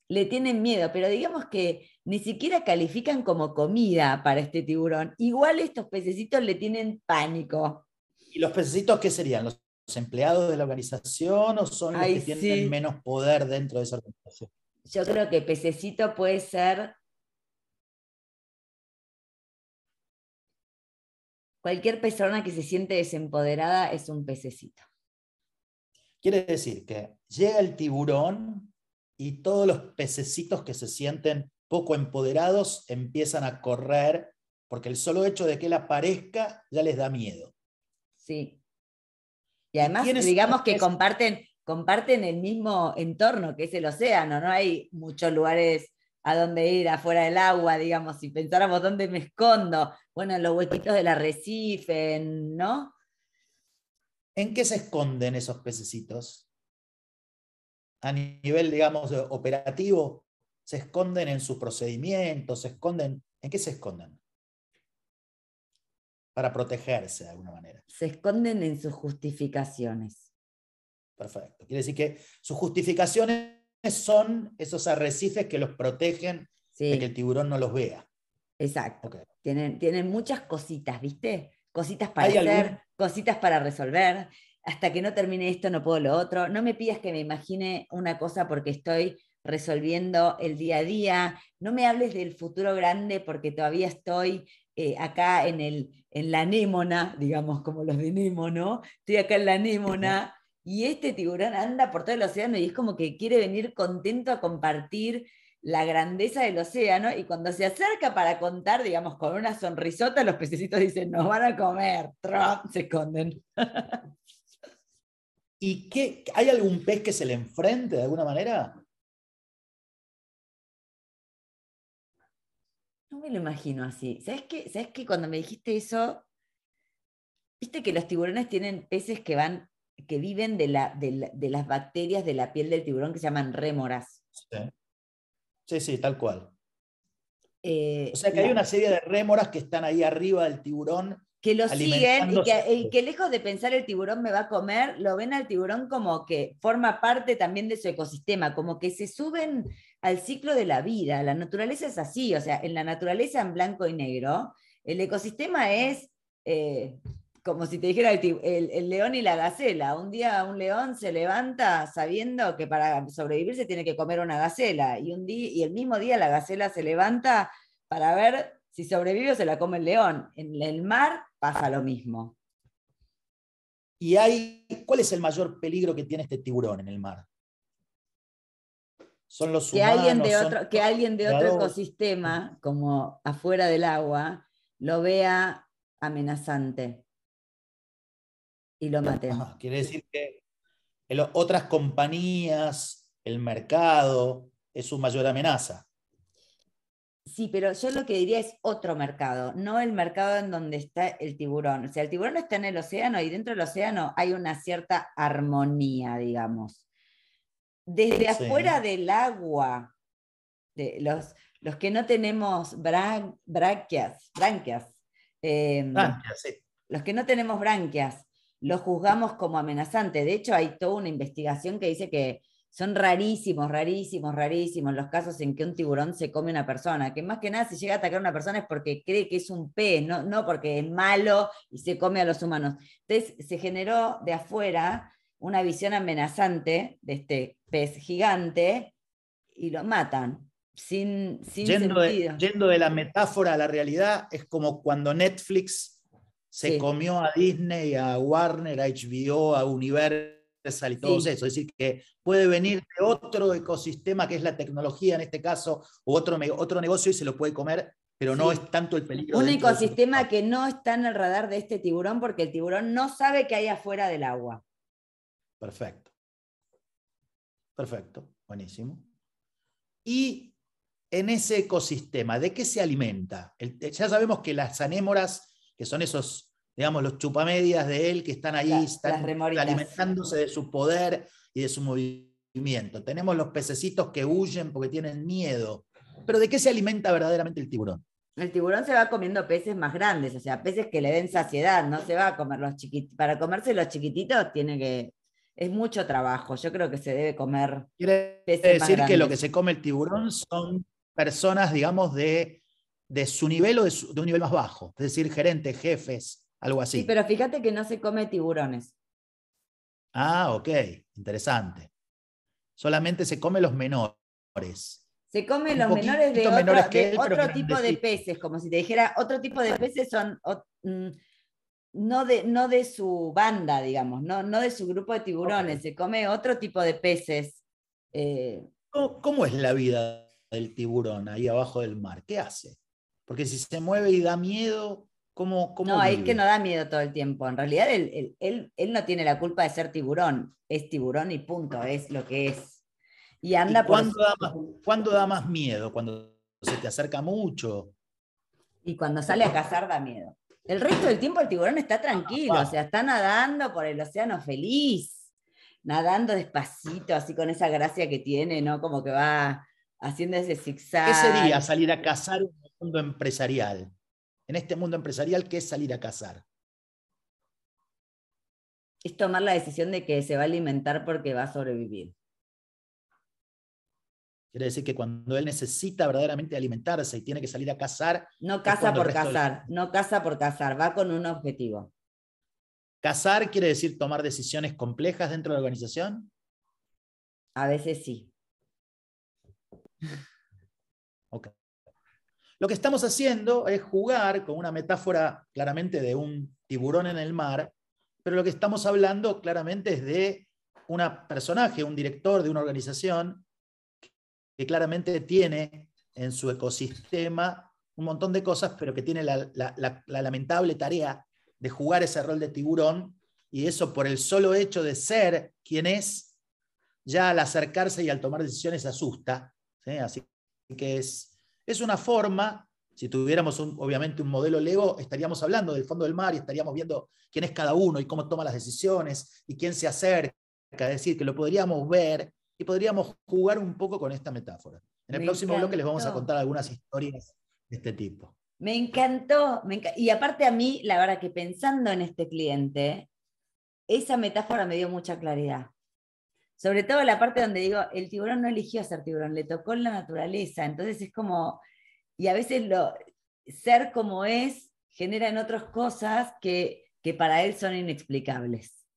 A: le tienen miedo, pero digamos que ni siquiera califican como comida para este tiburón. Igual estos pececitos le tienen pánico.
B: ¿Y los pececitos qué serían? ¿Los empleados de la organización o son los que tienen menos poder dentro de esa organización?
A: Yo creo que pececito puede ser Cualquier persona que se siente desempoderada es un pececito.
B: Quiere decir que llega el tiburón y todos los pececitos que se sienten poco empoderados empiezan a correr porque el solo hecho de que él aparezca ya les da miedo.
A: Sí. Y además, digamos que comparten, comparten el mismo entorno que es el océano, no hay muchos lugares a dónde ir afuera del agua, digamos, si pensáramos dónde me escondo, bueno, en los huequitos del arrecife, ¿no?
B: ¿En qué se esconden esos pececitos? A nivel, digamos, operativo, ¿se esconden en sus procedimientos? ¿Se esconden? ¿En qué se esconden? Para protegerse de alguna manera.
A: Se esconden en sus justificaciones.
B: Perfecto. Quiere decir que sus justificaciones son esos arrecifes que los protegen de que el tiburón no los vea.
A: Exacto. Tienen, tienen muchas cositas, ¿viste? Cositas para hacer, cositas para resolver. Hasta que no termine esto no puedo lo otro. No me pidas que me imagine una cosa porque estoy resolviendo el día a día. No me hables del futuro grande porque todavía estoy eh, acá en, el, en la némona, digamos, como los de ¿no? Estoy acá en la némona y este tiburón anda por todo el océano y es como que quiere venir contento a compartir la grandeza del océano y cuando se acerca para contar, digamos, con una sonrisota, los pececitos dicen, nos van a comer, Trump, se esconden. (laughs)
B: ¿Y qué, hay algún pez que se le enfrente de alguna manera?
A: Me lo imagino así. ¿Sabes qué? ¿Sabes qué? Cuando me dijiste eso, viste que los tiburones tienen peces que van que viven de, la, de, las bacterias de la piel del tiburón que se llaman rémoras.
B: Sí. sí, tal cual.
A: Eh,
B: o sea que hay una serie de rémoras que están ahí arriba del tiburón.
A: Que lo siguen y que, que, lejos de pensar el tiburón me va a comer, lo ven al tiburón como que forma parte también de su ecosistema, como que se suben al ciclo de la vida. La naturaleza es así, o sea, en la naturaleza en blanco y negro, el ecosistema es eh, como si te dijera el, león y la gacela. Un día un león se levanta sabiendo que para sobrevivir se tiene que comer una gacela y, un día, y el mismo día la gacela se levanta para ver si sobrevive o se la come el león. En el mar pasa lo mismo.
B: ¿Y hay, cuál es el mayor peligro que tiene este tiburón en el mar?
A: Son los que Alguien de otro, que alguien de otro ecosistema, como afuera del agua, lo vea amenazante y lo maten.
B: quiere decir que otras compañías, el mercado, es su mayor amenaza.
A: Sí, pero yo lo que diría es otro mercado, no el mercado en donde está el tiburón. O sea, el tiburón está en el océano y dentro del océano hay una cierta armonía, digamos. Desde afuera del agua, de los, los que no tenemos branquias, branquias, em, los que no tenemos branquias, los juzgamos como amenazantes. De hecho, hay toda una investigación que dice que son rarísimos, rarísimos, rarísimos los casos en que un tiburón se come a una persona, que más que nada si llega a atacar a una persona es porque cree que es un pez, no, no porque es malo y se come a los humanos. Entonces se generó de afuera una visión amenazante de este pez gigante y lo matan. Sin, sin
B: yendo,
A: sentido.
B: De, yendo de la metáfora a la realidad, es como cuando Netflix se comió a Disney, a Warner, a HBO, a Universal y todo eso. Es decir, que puede venir de otro ecosistema que es la tecnología en este caso, o otro, otro negocio y se lo puede comer, pero no es tanto el peligro.
A: Un ecosistema que no está en el radar de este tiburón porque el tiburón no sabe qué hay afuera del agua.
B: Perfecto. Perfecto, buenísimo. Y en ese ecosistema, ¿de qué se alimenta? ya sabemos que las anémoras que son esos, digamos, los chupamedias de él que están ahí, están alimentándose de su poder y de su movimiento. Tenemos los pececitos que huyen porque tienen miedo. Pero ¿de qué se alimenta verdaderamente el tiburón?
A: El tiburón se va comiendo peces más grandes, o sea, peces que le den saciedad, no se va a comer los chiquititos. Para comerse los chiquititos tiene que. Es mucho trabajo. Yo creo que se debe comer.
B: Quiere decir que lo que se come el tiburón son personas, digamos, de de su nivel o de, un nivel más bajo, es decir, gerentes, jefes, algo así.
A: Sí, pero fíjate que no se come tiburones.
B: Ah, ok, interesante. Solamente se come los menores.
A: Se come los menores de, otro, tipo de peces, como si te dijera, otro tipo de peces son mm, no, de, no de su banda, digamos, no, no de su grupo de tiburones, se come otro tipo de peces.
B: Eh. ¿Cómo, es la vida del tiburón ahí abajo del mar? ¿Qué hace? Porque si se mueve y da miedo, ¿cómo, cómo
A: No, es que no da miedo todo el tiempo. En realidad él, no tiene la culpa de ser tiburón. Es tiburón y punto, es lo que es.
B: Y anda cuándo, da más, ¿Cuándo da más miedo? Cuando se te acerca mucho.
A: Y cuando sale a cazar da miedo. El resto del tiempo el tiburón está tranquilo, o sea, está nadando por el océano feliz, nadando despacito, así con esa gracia que tiene, ¿no? Como que va haciendo ese zigzag.
B: ¿Qué sería salir a cazar mundo empresarial. En este mundo empresarial, ¿qué es salir a cazar?
A: Es tomar la decisión de que se va a alimentar porque va a sobrevivir.
B: Quiere decir que cuando él necesita verdaderamente alimentarse y tiene que salir a cazar.
A: No caza por cazar, no caza por cazar, va con un objetivo.
B: ¿Cazar quiere decir tomar decisiones complejas dentro de la organización?
A: A veces sí. (laughs)
B: Ok. Lo que estamos haciendo es jugar con una metáfora claramente de un tiburón en el mar, pero lo que estamos hablando claramente es de un personaje, un director de una organización que claramente tiene en su ecosistema un montón de cosas, pero que tiene la, lamentable tarea de jugar ese rol de tiburón, y eso por el solo hecho de ser quien es, ya al acercarse y al tomar decisiones asusta. Así que es, es una forma, si tuviéramos obviamente un modelo Lego, estaríamos hablando del fondo del mar y estaríamos viendo quién es cada uno y cómo toma las decisiones y quién se acerca, es decir, que lo podríamos ver y podríamos jugar un poco con esta metáfora. En el próximo bloque les vamos a contar algunas historias este tipo.
A: Me encantó, y aparte a mí, la verdad que pensando en este cliente, esa metáfora me dio mucha claridad. Sobre todo la parte donde digo, el tiburón no eligió ser tiburón, le tocó en la naturaleza. Entonces es como, y a veces lo, ser como es genera en otras cosas que, que para él son inexplicables.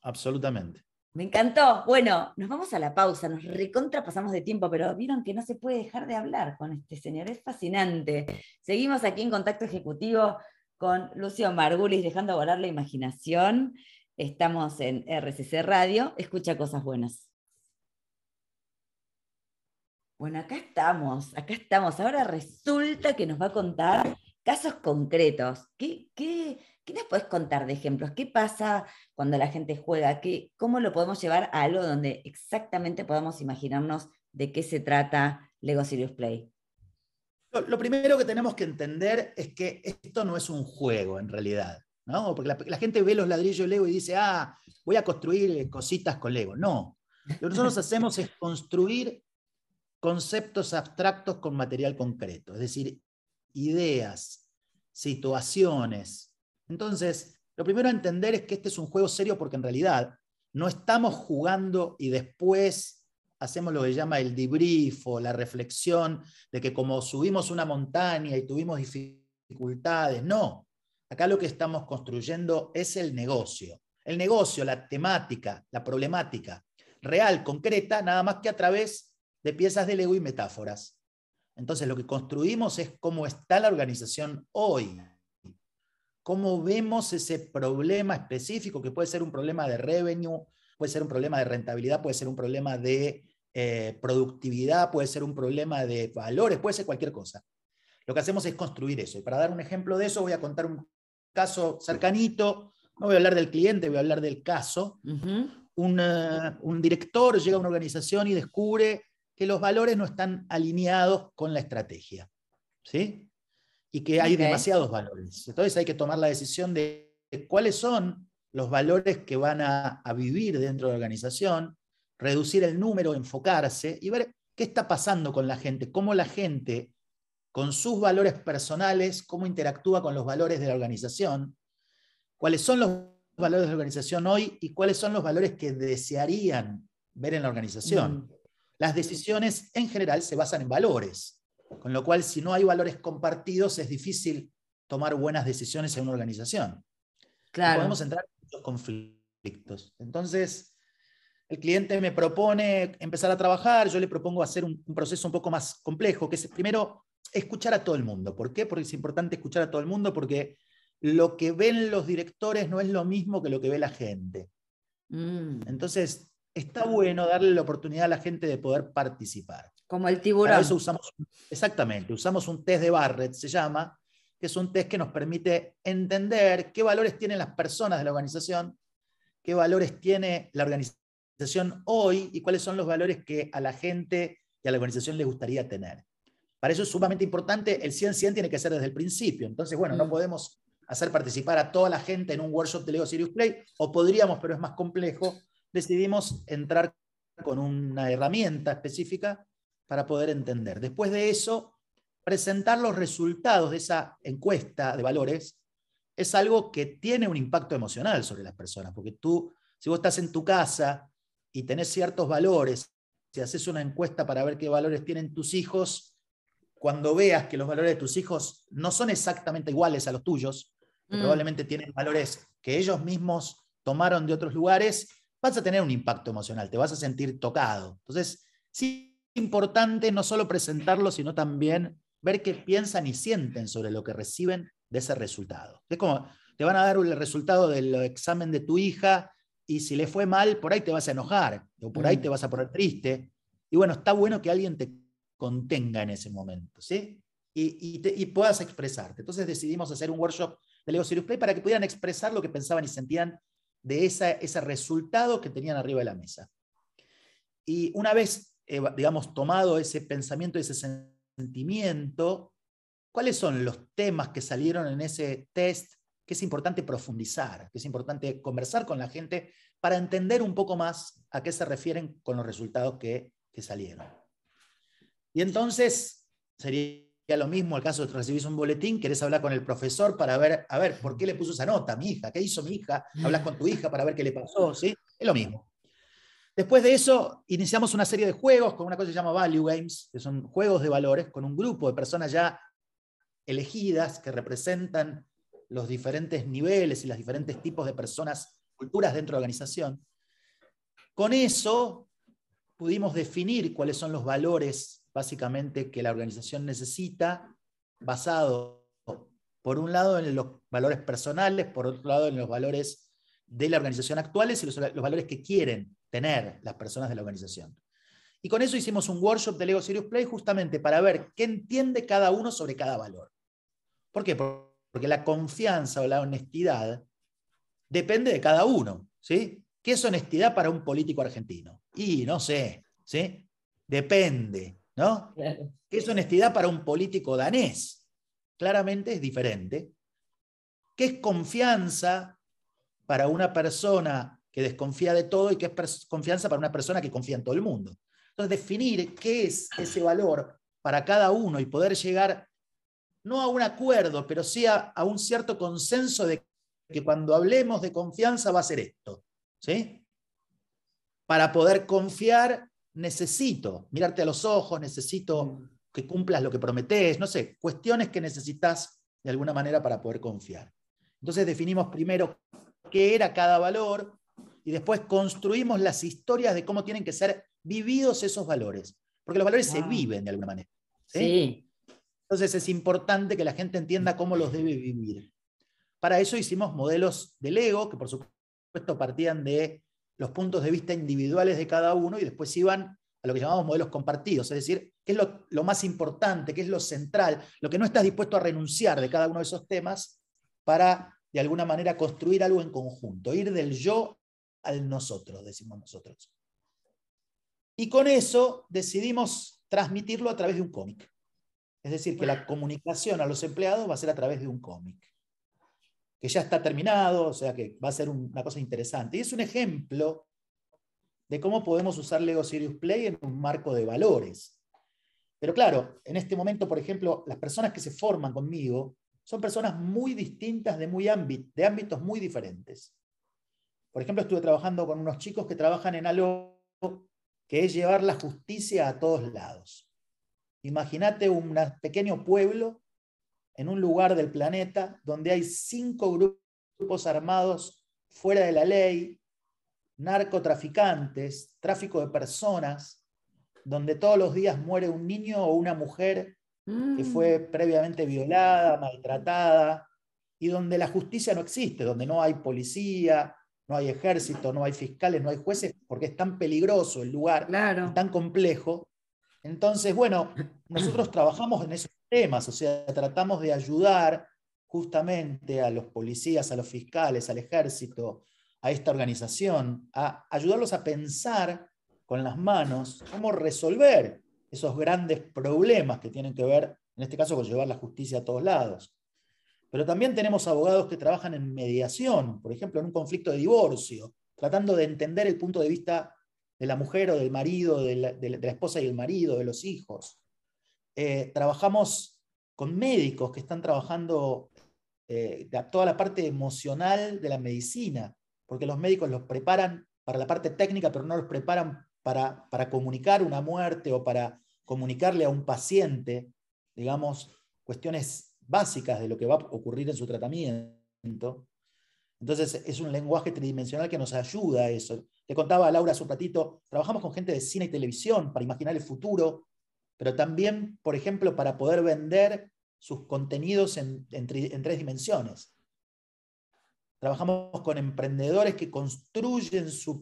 B: Absolutamente.
A: Me encantó. Bueno, nos vamos a la pausa, nos recontra pasamos de tiempo, pero vieron que no se puede dejar de hablar con este señor, es fascinante. Seguimos aquí en contacto ejecutivo con Lucio Margulis, dejando volar la imaginación. Estamos en RCC Radio, escucha cosas buenas. Bueno, acá estamos, acá estamos. Ahora resulta que nos va a contar casos concretos. ¿Qué, qué, qué nos puedes contar de ejemplos? ¿Qué pasa cuando la gente juega? ¿Qué, ¿Cómo lo podemos llevar a algo donde exactamente podamos imaginarnos de qué se trata Lego Serious Play?
B: Lo, primero que tenemos que entender es que esto no es un juego en realidad. ¿no? Porque la, gente ve los ladrillos de Lego y dice, ah, voy a construir cositas con Lego. No. Lo que nosotros (laughs) hacemos es construir conceptos abstractos con material concreto, es decir, ideas, situaciones. Entonces, lo primero a entender es que este es un juego serio porque en realidad no estamos jugando y después hacemos lo que se llama el debrief o la reflexión de que como subimos una montaña y tuvimos dificultades. No, acá lo que estamos construyendo es el negocio. El negocio, la temática, la problemática real, concreta, nada más que a través de piezas de Lego y metáforas. Entonces lo que construimos es cómo está la organización hoy, cómo vemos ese problema específico, que puede ser un problema de revenue, puede ser un problema de rentabilidad, puede ser un problema de eh, productividad, puede ser un problema de valores, puede ser cualquier cosa. Lo que hacemos es construir eso. Y para dar un ejemplo de eso, voy a contar un caso cercanito. No voy a hablar del cliente, voy a hablar del caso. un director llega a una organización y descubre que los valores no están alineados con la estrategia. ¿sí? Y que hay demasiados valores. Entonces hay que tomar la decisión de cuáles son los valores que van a, a vivir dentro de la organización, reducir el número, enfocarse y ver qué está pasando con la gente, cómo la gente, con sus valores personales, cómo interactúa con los valores de la organización, cuáles son los valores de la organización hoy y cuáles son los valores que desearían ver en la organización. Mm. Las decisiones en general se basan en valores, con lo cual si no hay valores compartidos es difícil tomar buenas decisiones en una organización. Claro. podemos entrar en muchos conflictos. Entonces, el cliente me propone empezar a trabajar, yo le propongo hacer un, un, proceso un poco más complejo, que es primero escuchar a todo el mundo. ¿Por qué? Porque es importante escuchar a todo el mundo, porque lo que ven los directores no es lo mismo que lo que ve la gente. Mm. Entonces, está bueno darle la oportunidad a la gente de poder participar.
A: Como el tiburón.
B: eso usamos, exactamente, usamos un test de Barrett, se llama, que es un test que nos permite entender qué valores tienen las personas de la organización, qué valores tiene la organización hoy y cuáles son los valores que a la gente y a la organización le gustaría tener. Para eso es sumamente importante, el 100-100 tiene que ser desde el principio. Entonces, bueno, no mm. podemos hacer participar a toda la gente en un workshop de Lego Serious Play, o podríamos, pero es más complejo, decidimos entrar con una herramienta específica para poder entender. Después de eso, presentar los resultados de esa encuesta de valores es algo que tiene un impacto emocional sobre las personas, porque tú, si vos estás en tu casa y tenés ciertos valores, si haces una encuesta para ver qué valores tienen tus hijos, cuando veas que los valores de tus hijos no son exactamente iguales a los tuyos, mm. probablemente tienen valores que ellos mismos tomaron de otros lugares, vas a tener un impacto emocional, te vas a sentir tocado. Entonces, sí importante no solo presentarlo, sino también ver qué piensan y sienten sobre lo que reciben de ese resultado. Es como, te van a dar el resultado del examen de tu hija y si le fue mal, por ahí te vas a enojar o por ahí mm. te vas a poner triste. Y bueno, está bueno que alguien te contenga en ese momento, ¿sí? Y, y, puedas expresarte. Entonces decidimos hacer un workshop de Lego Serious Play para que pudieran expresar lo que pensaban y sentían de ese resultado que tenían arriba de la mesa. Y una vez, digamos, tomado ese pensamiento, ese sentimiento, ¿cuáles son los temas que salieron en ese test que es importante profundizar, que es importante conversar con la gente para entender un poco más a qué se refieren con los resultados que, que salieron? Y entonces sería lo mismo el caso de que recibís un boletín, querés hablar con el profesor para ver, a ver, ¿por qué le puso esa nota a mi hija? ¿Qué hizo mi hija? Hablas con tu hija para ver qué le pasó, ¿sí? Es lo mismo. Después de eso, iniciamos una serie de juegos con una cosa que se llama Value Games, que son juegos de valores, con un grupo de personas ya elegidas que representan los diferentes niveles y los diferentes tipos de personas, culturas dentro de la organización. Con eso pudimos definir cuáles son los valores básicamente que la organización necesita, basado por un lado en los valores personales, por otro lado en los valores de la organización actuales y los, valores que quieren tener las personas de la organización. Y con eso hicimos un workshop de Lego Serious Play justamente para ver qué entiende cada uno sobre cada valor. ¿Por qué? Porque la confianza o la honestidad depende de cada uno. ¿sí? ¿Qué es honestidad para un político argentino? Y no sé, ¿sí? Depende. ¿no? ¿Qué es honestidad para un político danés? Claramente es diferente. ¿Qué es confianza para una persona que desconfía de todo y qué es confianza para una persona que confía en todo el mundo? Entonces, definir qué es ese valor para cada uno y poder llegar no a un acuerdo, pero sí a, a un cierto consenso de que cuando hablemos de confianza va a ser esto. ¿sí? Para poder confiar necesito mirarte a los ojos, necesito mm. que cumplas lo que prometés, no sé, cuestiones que necesitas de alguna manera para poder confiar. Entonces definimos primero qué era cada valor y después construimos las historias de cómo tienen que ser vividos esos valores, porque los valores se viven de alguna manera. ¿sí? Entonces es importante que la gente entienda cómo los debe vivir. Para eso hicimos modelos de Lego, que por supuesto partían de los puntos de vista individuales de cada uno y después iban a lo que llamamos modelos compartidos, es decir, qué es lo, más importante, qué es lo central, lo que no estás dispuesto a renunciar de cada uno de esos temas para, de alguna manera, construir algo en conjunto, ir del yo al nosotros, decimos nosotros. Y con eso decidimos transmitirlo a través de un cómic. Es decir, que la comunicación a los empleados va a ser a través de un cómic que ya está terminado, o sea que va a ser una cosa interesante. Y es un ejemplo de cómo podemos usar Lego Serious Play en un marco de valores. Pero claro, en este momento, por ejemplo, las personas que se forman conmigo son personas muy distintas de, muy de ámbitos muy diferentes. Por ejemplo, estuve trabajando con unos chicos que trabajan en algo que es llevar la justicia a todos lados. Imagínate un pequeño pueblo en un lugar del planeta donde hay cinco grupos armados fuera de la ley, narcotraficantes, tráfico de personas, donde todos los días muere un niño o una mujer que mm. fue previamente violada, maltratada, y donde la justicia no existe, donde no hay policía, no hay ejército, no hay fiscales, no hay jueces, porque es tan peligroso el lugar, tan complejo. Entonces, bueno, nosotros trabajamos en esos temas, o sea, tratamos de ayudar justamente a los policías, a los fiscales, al ejército, a esta organización, a ayudarlos a pensar con las manos cómo resolver esos grandes problemas que tienen que ver, en este caso, con llevar la justicia a todos lados. Pero también tenemos abogados que trabajan en mediación, por ejemplo, en un conflicto de divorcio, tratando de entender el punto de vista de la mujer o del marido, de la, esposa y el marido, de los hijos. Eh, trabajamos con médicos que están trabajando eh, toda la parte emocional de la medicina, porque los médicos los preparan para la parte técnica, pero no los preparan para, para comunicar una muerte o para comunicarle a un paciente, digamos, cuestiones básicas de lo que va a ocurrir en su tratamiento. Entonces es un lenguaje tridimensional que nos ayuda a eso. Te contaba Laura hace un ratito, trabajamos con gente de cine y televisión para imaginar el futuro pero también, por ejemplo, para poder vender sus contenidos en, tres dimensiones. Trabajamos con emprendedores que construyen su,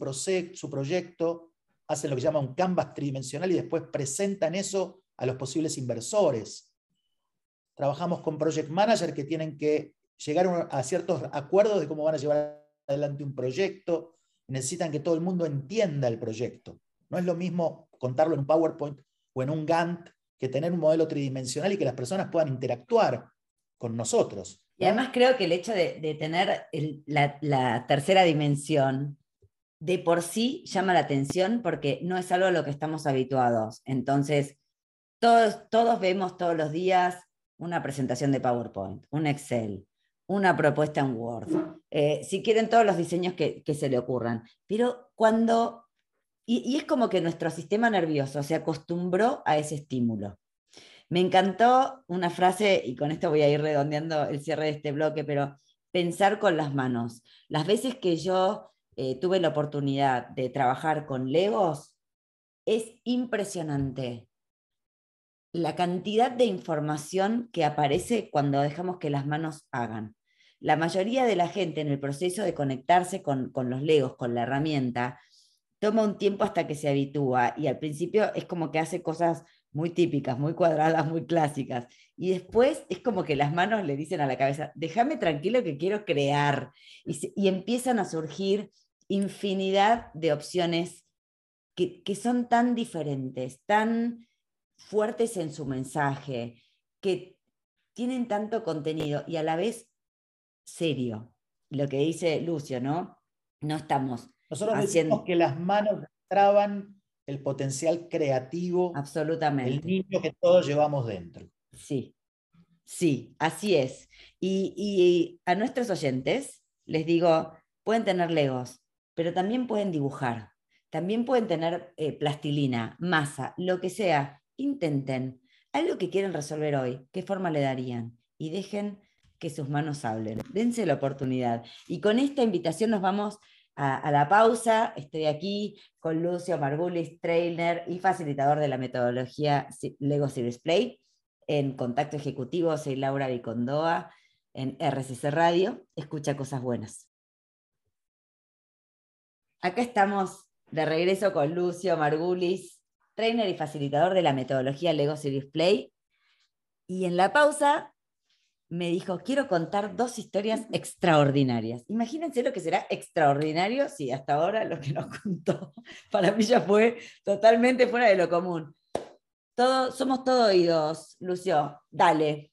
B: su proyecto, hacen lo que llama un canvas tridimensional y después presentan eso a los posibles inversores. Trabajamos con project managers que tienen que llegar a ciertos acuerdos de cómo van a llevar adelante un proyecto. Necesitan que todo el mundo entienda el proyecto. No es lo mismo contarlo en un PowerPoint o en un Gantt que tener un modelo tridimensional y que las personas puedan interactuar con nosotros.
A: Y además creo que el hecho de, tener la, tercera dimensión de por sí llama la atención porque no es algo a lo que estamos habituados. Entonces, todos, todos vemos todos los días una presentación de PowerPoint, un Excel, una propuesta en Word, eh, si quieren todos los diseños que, se le ocurran. Pero cuando, y, es como que nuestro sistema nervioso se acostumbró a ese estímulo. Me encantó una frase, y con esto voy a ir redondeando el cierre de este bloque, pero pensar con las manos. Las veces que yo eh, tuve la oportunidad de trabajar con Legos, es impresionante la cantidad de información que aparece cuando dejamos que las manos hagan. La mayoría de la gente en el proceso de conectarse con, los legos, con la herramienta, toma un tiempo hasta que se habitúa y al principio es como que hace cosas muy típicas, muy cuadradas, muy clásicas. Y después es como que las manos le dicen a la cabeza, déjame tranquilo que quiero crear. Y, y empiezan a surgir infinidad de opciones que, que son tan diferentes, tan fuertes en su mensaje, que tienen tanto contenido y a la vez serio. Lo que dice Lucio, ¿no? No estamos
B: Nosotros haciendo... que las manos traban el potencial creativo
A: Absolutamente.
B: el niño que todos llevamos dentro.
A: Sí, sí, así es. Y, a nuestros oyentes les digo, pueden tener legos, pero también pueden dibujar, también pueden tener eh, plastilina, masa, lo que sea intenten algo que quieren resolver hoy, ¿qué forma le darían? Y dejen que sus manos hablen. Dense la oportunidad. Y con esta invitación nos vamos a, la pausa. Estoy aquí con Lucio Margulis, trainer y facilitador de la metodología Lego Series Play. En Contacto Ejecutivo soy Laura Vicondoa en RCC Radio. Escucha cosas buenas. Acá estamos de regreso con Lucio Margulis, trainer y facilitador de la metodología Lego Series Play. Y en la pausa me dijo, quiero contar dos historias (laughs) extraordinarias. Imagínense lo que será extraordinario si hasta ahora lo que nos (laughs) contó para mí ya fue totalmente fuera de lo común. Todo, somos todo oídos, Lucio. Dale.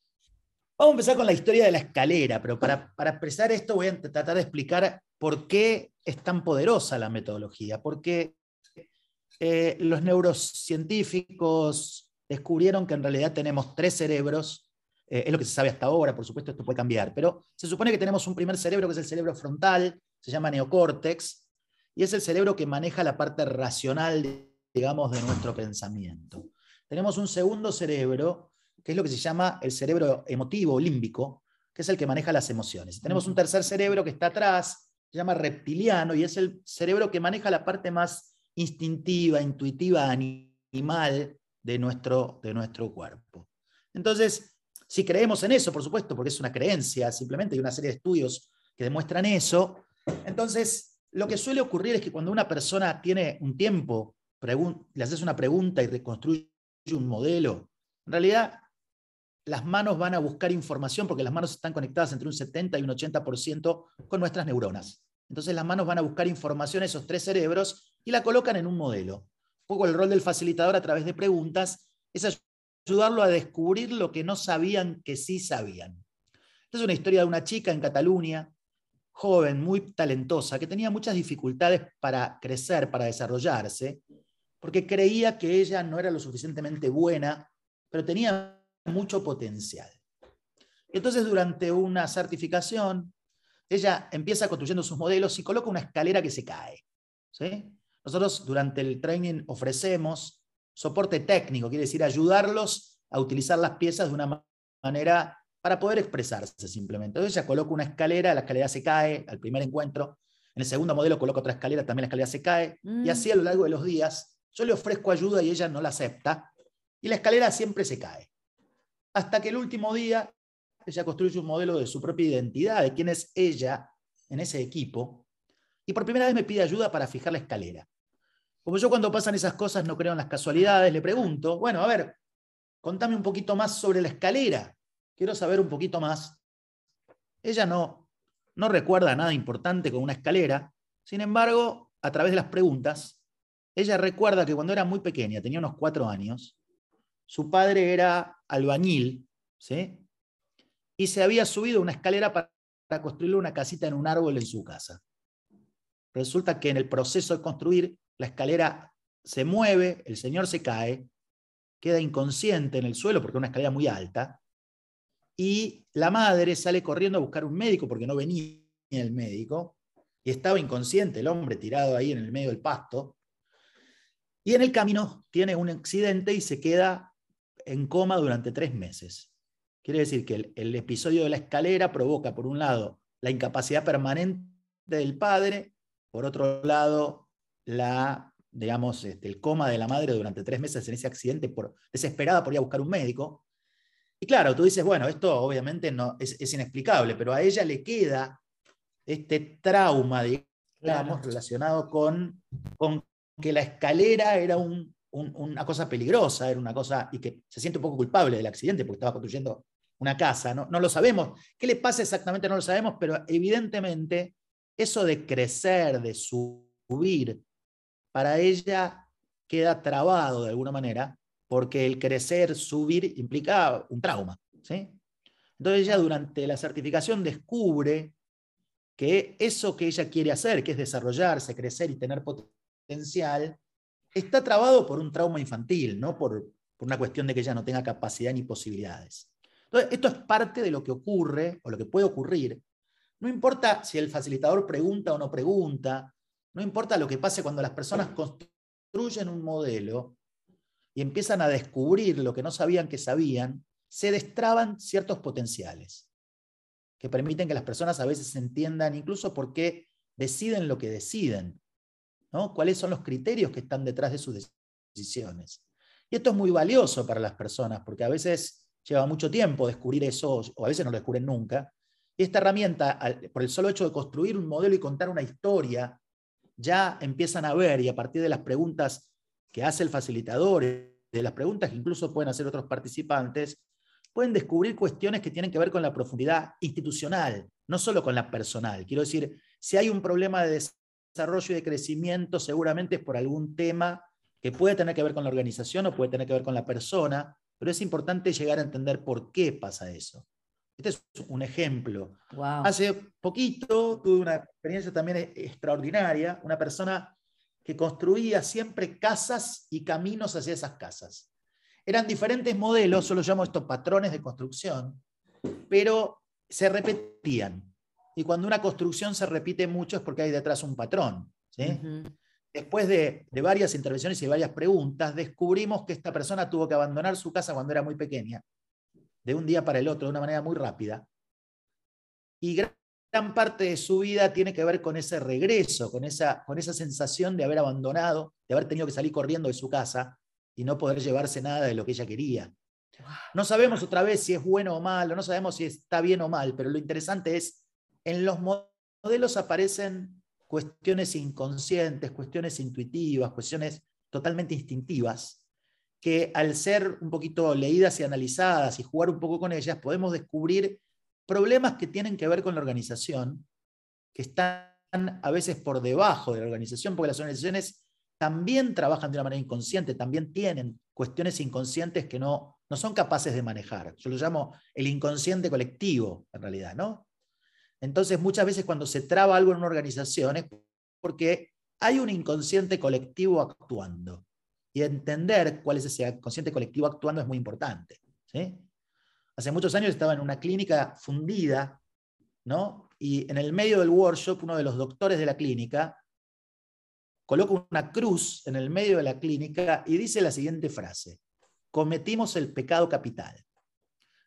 B: Vamos a empezar con la historia de la escalera, pero para, para expresar esto voy a tratar de explicar por qué es tan poderosa la metodología. Porque eh, los neurocientíficos descubrieron que en realidad tenemos tres cerebros, eh, es lo que se sabe hasta ahora, por supuesto esto puede cambiar, pero se supone que tenemos un primer cerebro que es el cerebro frontal, se llama neocórtex, y es el cerebro que maneja la parte racional, digamos, de nuestro pensamiento. Tenemos un segundo cerebro, que es lo que se llama el cerebro emotivo límbico, que es el que maneja las emociones. tenemos un tercer cerebro que está atrás, se llama reptiliano, y es el cerebro que maneja la parte más instintiva, intuitiva, animal de nuestro, de nuestro cuerpo. Entonces, si creemos en eso, por supuesto, porque es una creencia simplemente, hay una serie de estudios que demuestran eso, entonces lo que suele ocurrir es que cuando una persona tiene un tiempo, le haces una pregunta y reconstruye un modelo, en realidad las manos van a buscar información porque las manos están conectadas entre un 70 y un 80% con nuestras neuronas. Entonces las manos van a buscar información, esos tres cerebros, y la colocan en un modelo. Un poco el rol del facilitador a través de preguntas es ayudarlo a descubrir lo que no sabían que sí sabían. Esta es una historia de una chica en Cataluña, joven, muy talentosa, que tenía muchas dificultades para crecer, para desarrollarse, porque creía que ella no era lo suficientemente buena, pero tenía mucho potencial. Entonces, durante una certificación, ella empieza construyendo sus modelos y coloca una escalera que se cae. Nosotros durante el training ofrecemos soporte técnico, quiere decir ayudarlos a utilizar las piezas de una manera para poder expresarse simplemente. Entonces ella coloca una escalera, la escalera se cae al primer encuentro, en el segundo modelo coloca otra escalera, también la escalera se cae, y mm. así a lo largo de los días yo le ofrezco ayuda y ella no la acepta, y la escalera siempre se cae. Hasta que el último día ella construye un modelo de su propia identidad, de quién es ella en ese equipo, y por primera vez me pide ayuda para fijar la escalera. Como yo cuando pasan esas cosas no creo en las casualidades, le pregunto, bueno, a ver, contame un poquito más sobre la escalera, quiero saber un poquito más. Ella no, no recuerda nada importante con una escalera, sin embargo, a través de las preguntas, ella recuerda que cuando era muy pequeña, tenía unos cuatro años, su padre era albañil, ¿sí? y se había subido una escalera para, construirle una casita en un árbol en su casa. Resulta que en el proceso de construir, la escalera se mueve, el señor se cae, queda inconsciente en el suelo porque es una escalera muy alta, y la madre sale corriendo a buscar un médico porque no venía el médico, y estaba inconsciente el hombre tirado ahí en el medio del pasto, y en el camino tiene un accidente y se queda en coma durante tres meses. Quiere decir que el, episodio de la escalera provoca, por un lado, la incapacidad permanente del padre, por otro lado, la, digamos, este, el coma de la madre durante tres meses en ese accidente, por, desesperada por ir a buscar un médico. Y claro, tú dices, bueno, esto obviamente no, es, inexplicable, pero a ella le queda este trauma, digamos, relacionado con, con que la escalera era una cosa peligrosa, era una cosa, y que se siente un poco culpable del accidente porque estaba construyendo una casa, no, no lo sabemos. ¿Qué le pasa exactamente? No lo sabemos, pero evidentemente eso de crecer, de subir, para ella queda trabado de alguna manera, porque el crecer, subir, implica un trauma. ¿sí? Entonces ella durante la certificación descubre que eso que ella quiere hacer, que es desarrollarse, crecer y tener potencial, está trabado por un trauma infantil, no por, por una cuestión de que ella no tenga capacidad ni posibilidades. Entonces, esto es parte de lo que ocurre o lo que puede ocurrir. No importa si el facilitador pregunta o no pregunta, no importa lo que pase cuando las personas construyen un modelo y empiezan a descubrir lo que no sabían que sabían, se destraban ciertos potenciales que permiten que las personas a veces entiendan incluso por qué deciden lo que deciden, ¿no? cuáles son los criterios que están detrás de sus decisiones. Y esto es muy valioso para las personas, porque a veces lleva mucho tiempo descubrir eso, o a veces no lo descubren nunca. Y esta herramienta, por el solo hecho de construir un modelo y contar una historia, ya empiezan a ver, y a partir de las preguntas que hace el facilitador, de las preguntas que incluso pueden hacer otros participantes, pueden descubrir cuestiones que tienen que ver con la profundidad institucional, no solo con la personal. Quiero decir, si hay un problema de desarrollo y de crecimiento, seguramente es por algún tema que puede tener que ver con la organización o puede tener que ver con la persona, pero es importante llegar a entender por qué pasa eso. Este es un ejemplo. Hace poquito tuve una experiencia también e-, extraordinaria, una persona que construía siempre casas y caminos hacia esas casas. Eran diferentes modelos, solo llamo estos patrones de construcción, pero se repetían. Y cuando una construcción se repite mucho es porque hay detrás un patrón. ¿sí? después de, varias intervenciones y varias preguntas, descubrimos que esta persona tuvo que abandonar su casa cuando era muy pequeña, de un día para el otro, de una manera muy rápida. Y gran, parte de su vida tiene que ver con ese regreso, con esa, con esa sensación de haber abandonado, de haber tenido que salir corriendo de su casa y no poder llevarse nada de lo que ella quería. No sabemos otra vez si es bueno o malo, no sabemos si está bien o mal, pero lo interesante es, en los modelos aparecen cuestiones inconscientes, cuestiones intuitivas, cuestiones totalmente instintivas, que al ser un poquito leídas y analizadas y jugar un poco con ellas, podemos descubrir problemas que tienen que ver con la organización, que están a veces por debajo de la organización, porque las organizaciones también trabajan de una manera inconsciente, también tienen cuestiones inconscientes que no, no son capaces de manejar. Yo lo llamo el inconsciente colectivo, en realidad, ¿no? Entonces, muchas veces cuando se traba algo en una organización es porque hay un inconsciente colectivo actuando. Y entender cuál es ese inconsciente colectivo actuando es muy importante. Hace muchos años estaba en una clínica fundida, ¿no? y en el medio del workshop, uno de los doctores de la clínica coloca una cruz en el medio de la clínica y dice la siguiente frase, cometimos el pecado capital.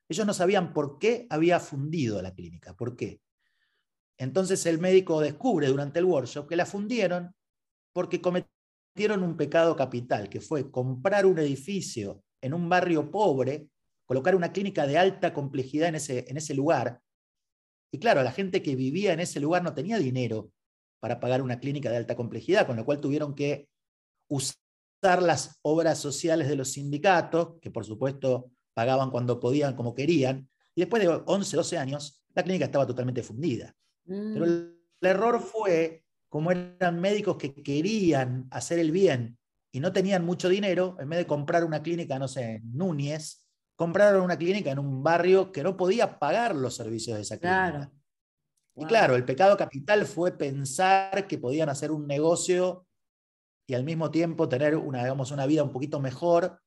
B: Ellos no sabían por qué había fundido la clínica, por qué. Entonces el médico descubre durante el workshop que la fundieron porque cometieron un pecado capital, que fue comprar un edificio en un barrio pobre, colocar una clínica de alta complejidad en ese, en ese lugar. Y claro, la gente que vivía en ese lugar no tenía dinero para pagar una clínica de alta complejidad, con lo cual tuvieron que usar las obras sociales de los sindicatos, que por supuesto pagaban cuando podían, como querían, y después de 11, 12 años, la clínica estaba totalmente fundida. Pero mm. el, error fue, como eran médicos que querían hacer el bien y no tenían mucho dinero, en vez de comprar una clínica, no sé, en Núñez, compraron una clínica en un barrio que no podía pagar los servicios de esa clínica. Y claro, el pecado capital fue pensar que podían hacer un negocio y al mismo tiempo tener una, digamos, una vida un poquito mejor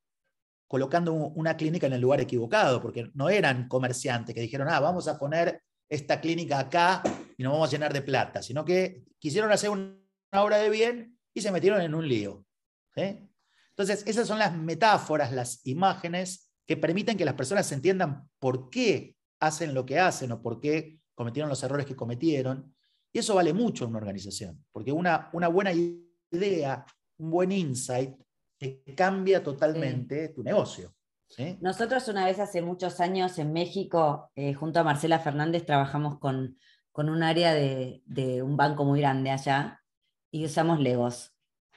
B: colocando una clínica en el lugar equivocado, porque no eran comerciantes que dijeron, ah, vamos a poner esta clínica acá y nos vamos a llenar de plata, sino que quisieron hacer una obra de bien y se metieron en un lío. Entonces, esas son las metáforas, las imágenes que permiten que las personas entiendan por qué hacen lo que hacen o por qué cometieron los errores que cometieron. Y eso vale mucho en una organización, porque una, una buena idea, un buen insight, te cambia totalmente tu negocio.
A: Nosotros una vez hace muchos años en México, eh, junto a Marcela Fernández, trabajamos con, un área de, de, un banco muy grande allá y usamos Legos.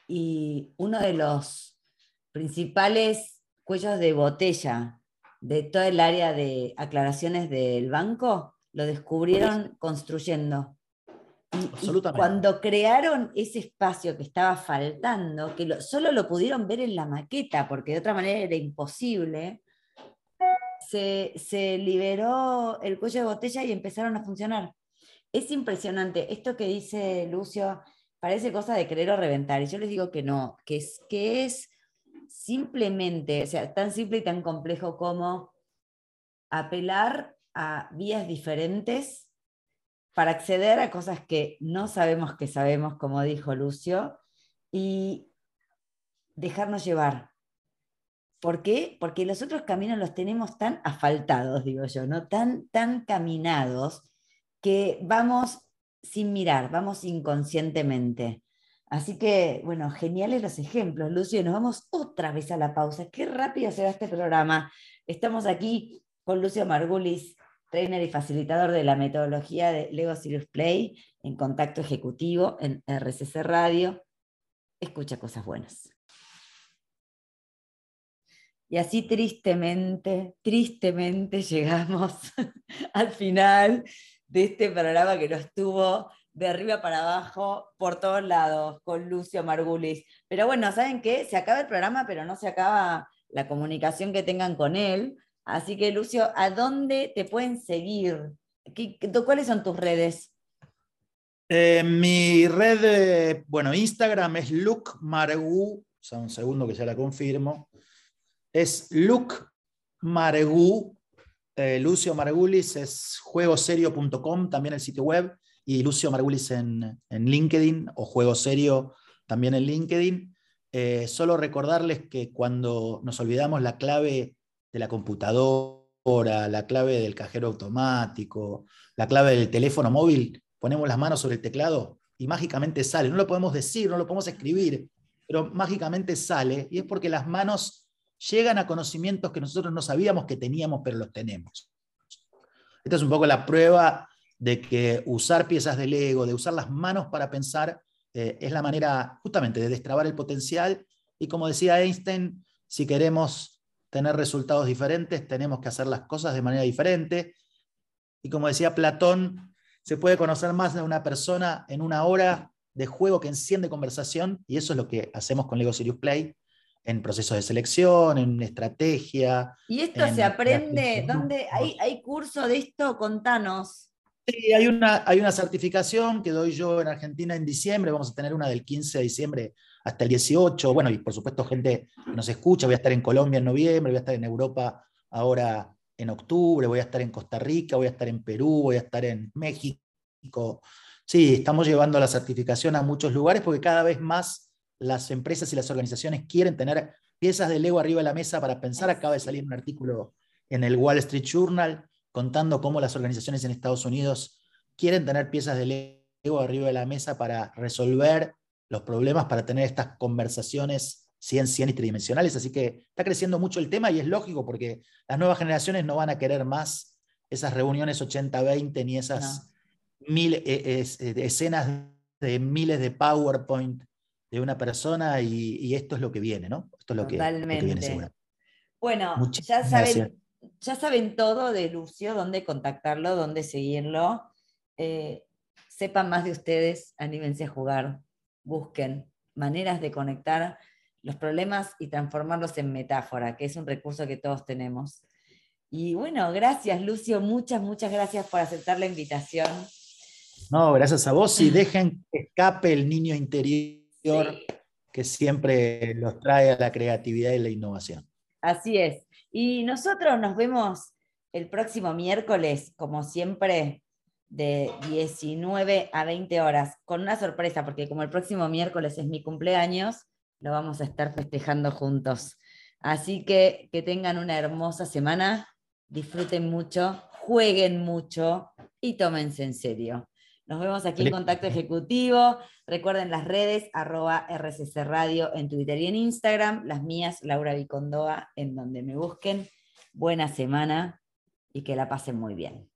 A: Y uno de los principales cuellos de botella de todo el área de aclaraciones del banco lo descubrieron construyendo. Y, cuando crearon ese espacio que estaba faltando, que solo lo pudieron ver en la maqueta, porque de otra manera era imposible, se, se, liberó el cuello de botella y empezaron a funcionar. Es impresionante. Esto que dice Lucio parece cosa de querer o reventar. Y yo les digo que no, que es, que es simplemente, o sea, tan simple y tan complejo como apelar a vías diferentes para acceder a cosas que no sabemos que sabemos, como dijo Lucio, y dejarnos llevar. ¿Por qué? Porque los otros caminos los tenemos tan asfaltados, digo yo, ¿no? Tan, tan caminados que vamos sin mirar, vamos inconscientemente. Así que, bueno, geniales los ejemplos, Lucio. Nos vamos otra vez a la pausa. Qué rápido se va este programa. Estamos aquí con Lucio Margulis, trainer y facilitador de la metodología de Lego Serious Play en contacto ejecutivo en RCC Radio. Escucha cosas buenas. Y así tristemente, tristemente llegamos (laughs) al final de este programa que nos tuvo de arriba para abajo, por todos lados, con Lucio Margulis. Pero bueno, ¿saben qué? Se acaba el programa, pero no se acaba la comunicación que tengan con él. Así que, Lucio, ¿a dónde te pueden seguir? ¿Cuáles son tus redes?
B: Eh, mi red, bueno, Instagram es Luke Margu, o sea, un segundo que ya la confirmo. Es Luke Margu, eh, Lucio Margulis es juegoserio.com, también el sitio web, y Lucio Margulis en, LinkedIn, o Juego Serio también en LinkedIn. Eh, solo recordarles que cuando nos olvidamos la clave de la computadora, la clave del cajero automático, la clave del teléfono móvil, ponemos las manos sobre el teclado y mágicamente sale. No lo podemos decir, no lo podemos escribir, pero mágicamente sale y es porque las manos llegan a conocimientos que nosotros no sabíamos que teníamos, pero los tenemos. Esta es un poco la prueba de que usar piezas de Lego, de usar las manos para pensar, eh, es la manera justamente de destrabar el potencial. Y como decía Einstein, si queremos tener resultados diferentes, tenemos que hacer las cosas de manera diferente. Y como decía Platón, se puede conocer más de una persona en una hora de juego que enciende conversación, y eso es lo que hacemos con Lego Serious Play, en procesos de selección, en estrategia.
A: ¿Y esto se aprende? ¿Dónde hay, hay curso de esto? Contanos.
B: Sí, hay una, hay una certificación que doy yo en Argentina en diciembre, vamos a tener una del 15 de diciembre hasta el 18. Bueno, y por supuesto, gente que nos escucha, voy a estar en Colombia en noviembre, voy a estar en Europa ahora en octubre, voy a estar en Costa Rica, voy a estar en Perú, voy a estar en México. Sí, estamos llevando la certificación a muchos lugares porque cada vez más las empresas y las organizaciones quieren tener piezas de Lego arriba de la mesa para pensar. Acaba de salir un artículo en el Wall Street Journal contando cómo las organizaciones en Estados Unidos quieren tener piezas de Lego arriba de la mesa para resolver los problemas para tener estas conversaciones 100, 100 y tridimensionales. Así que está creciendo mucho el tema y es lógico porque las nuevas generaciones no van a querer más esas reuniones 80-20 ni esas mil, eh, eh, escenas de miles de PowerPoint de una persona y, esto es lo que viene, ¿no? Esto es lo, que, viene
A: Bueno, ya saben, ya saben todo de Lucio, dónde contactarlo, dónde seguirlo. Eh, sepan más de ustedes, anímense a jugar busquen maneras de conectar los problemas y transformarlos en metáfora, que es un recurso que todos tenemos. Y bueno, gracias Lucio, muchas, muchas gracias por aceptar la invitación.
B: No, gracias a vos y (laughs) dejen que escape el niño interior que siempre los trae a la creatividad y la innovación.
A: Así es. Y nosotros nos vemos el próximo miércoles, como siempre, de 19 a 20 horas, con una sorpresa, porque como el próximo miércoles es mi cumpleaños, lo vamos a estar festejando juntos. Así que que tengan una hermosa semana, disfruten mucho, jueguen mucho y tómense en serio. Nos vemos aquí en Contacto Ejecutivo. Recuerden las redes, arroba RCC Radio en Twitter y en Instagram. Las mías, Laura Vicondoa, en donde me busquen. Buena semana y que la pasen muy bien.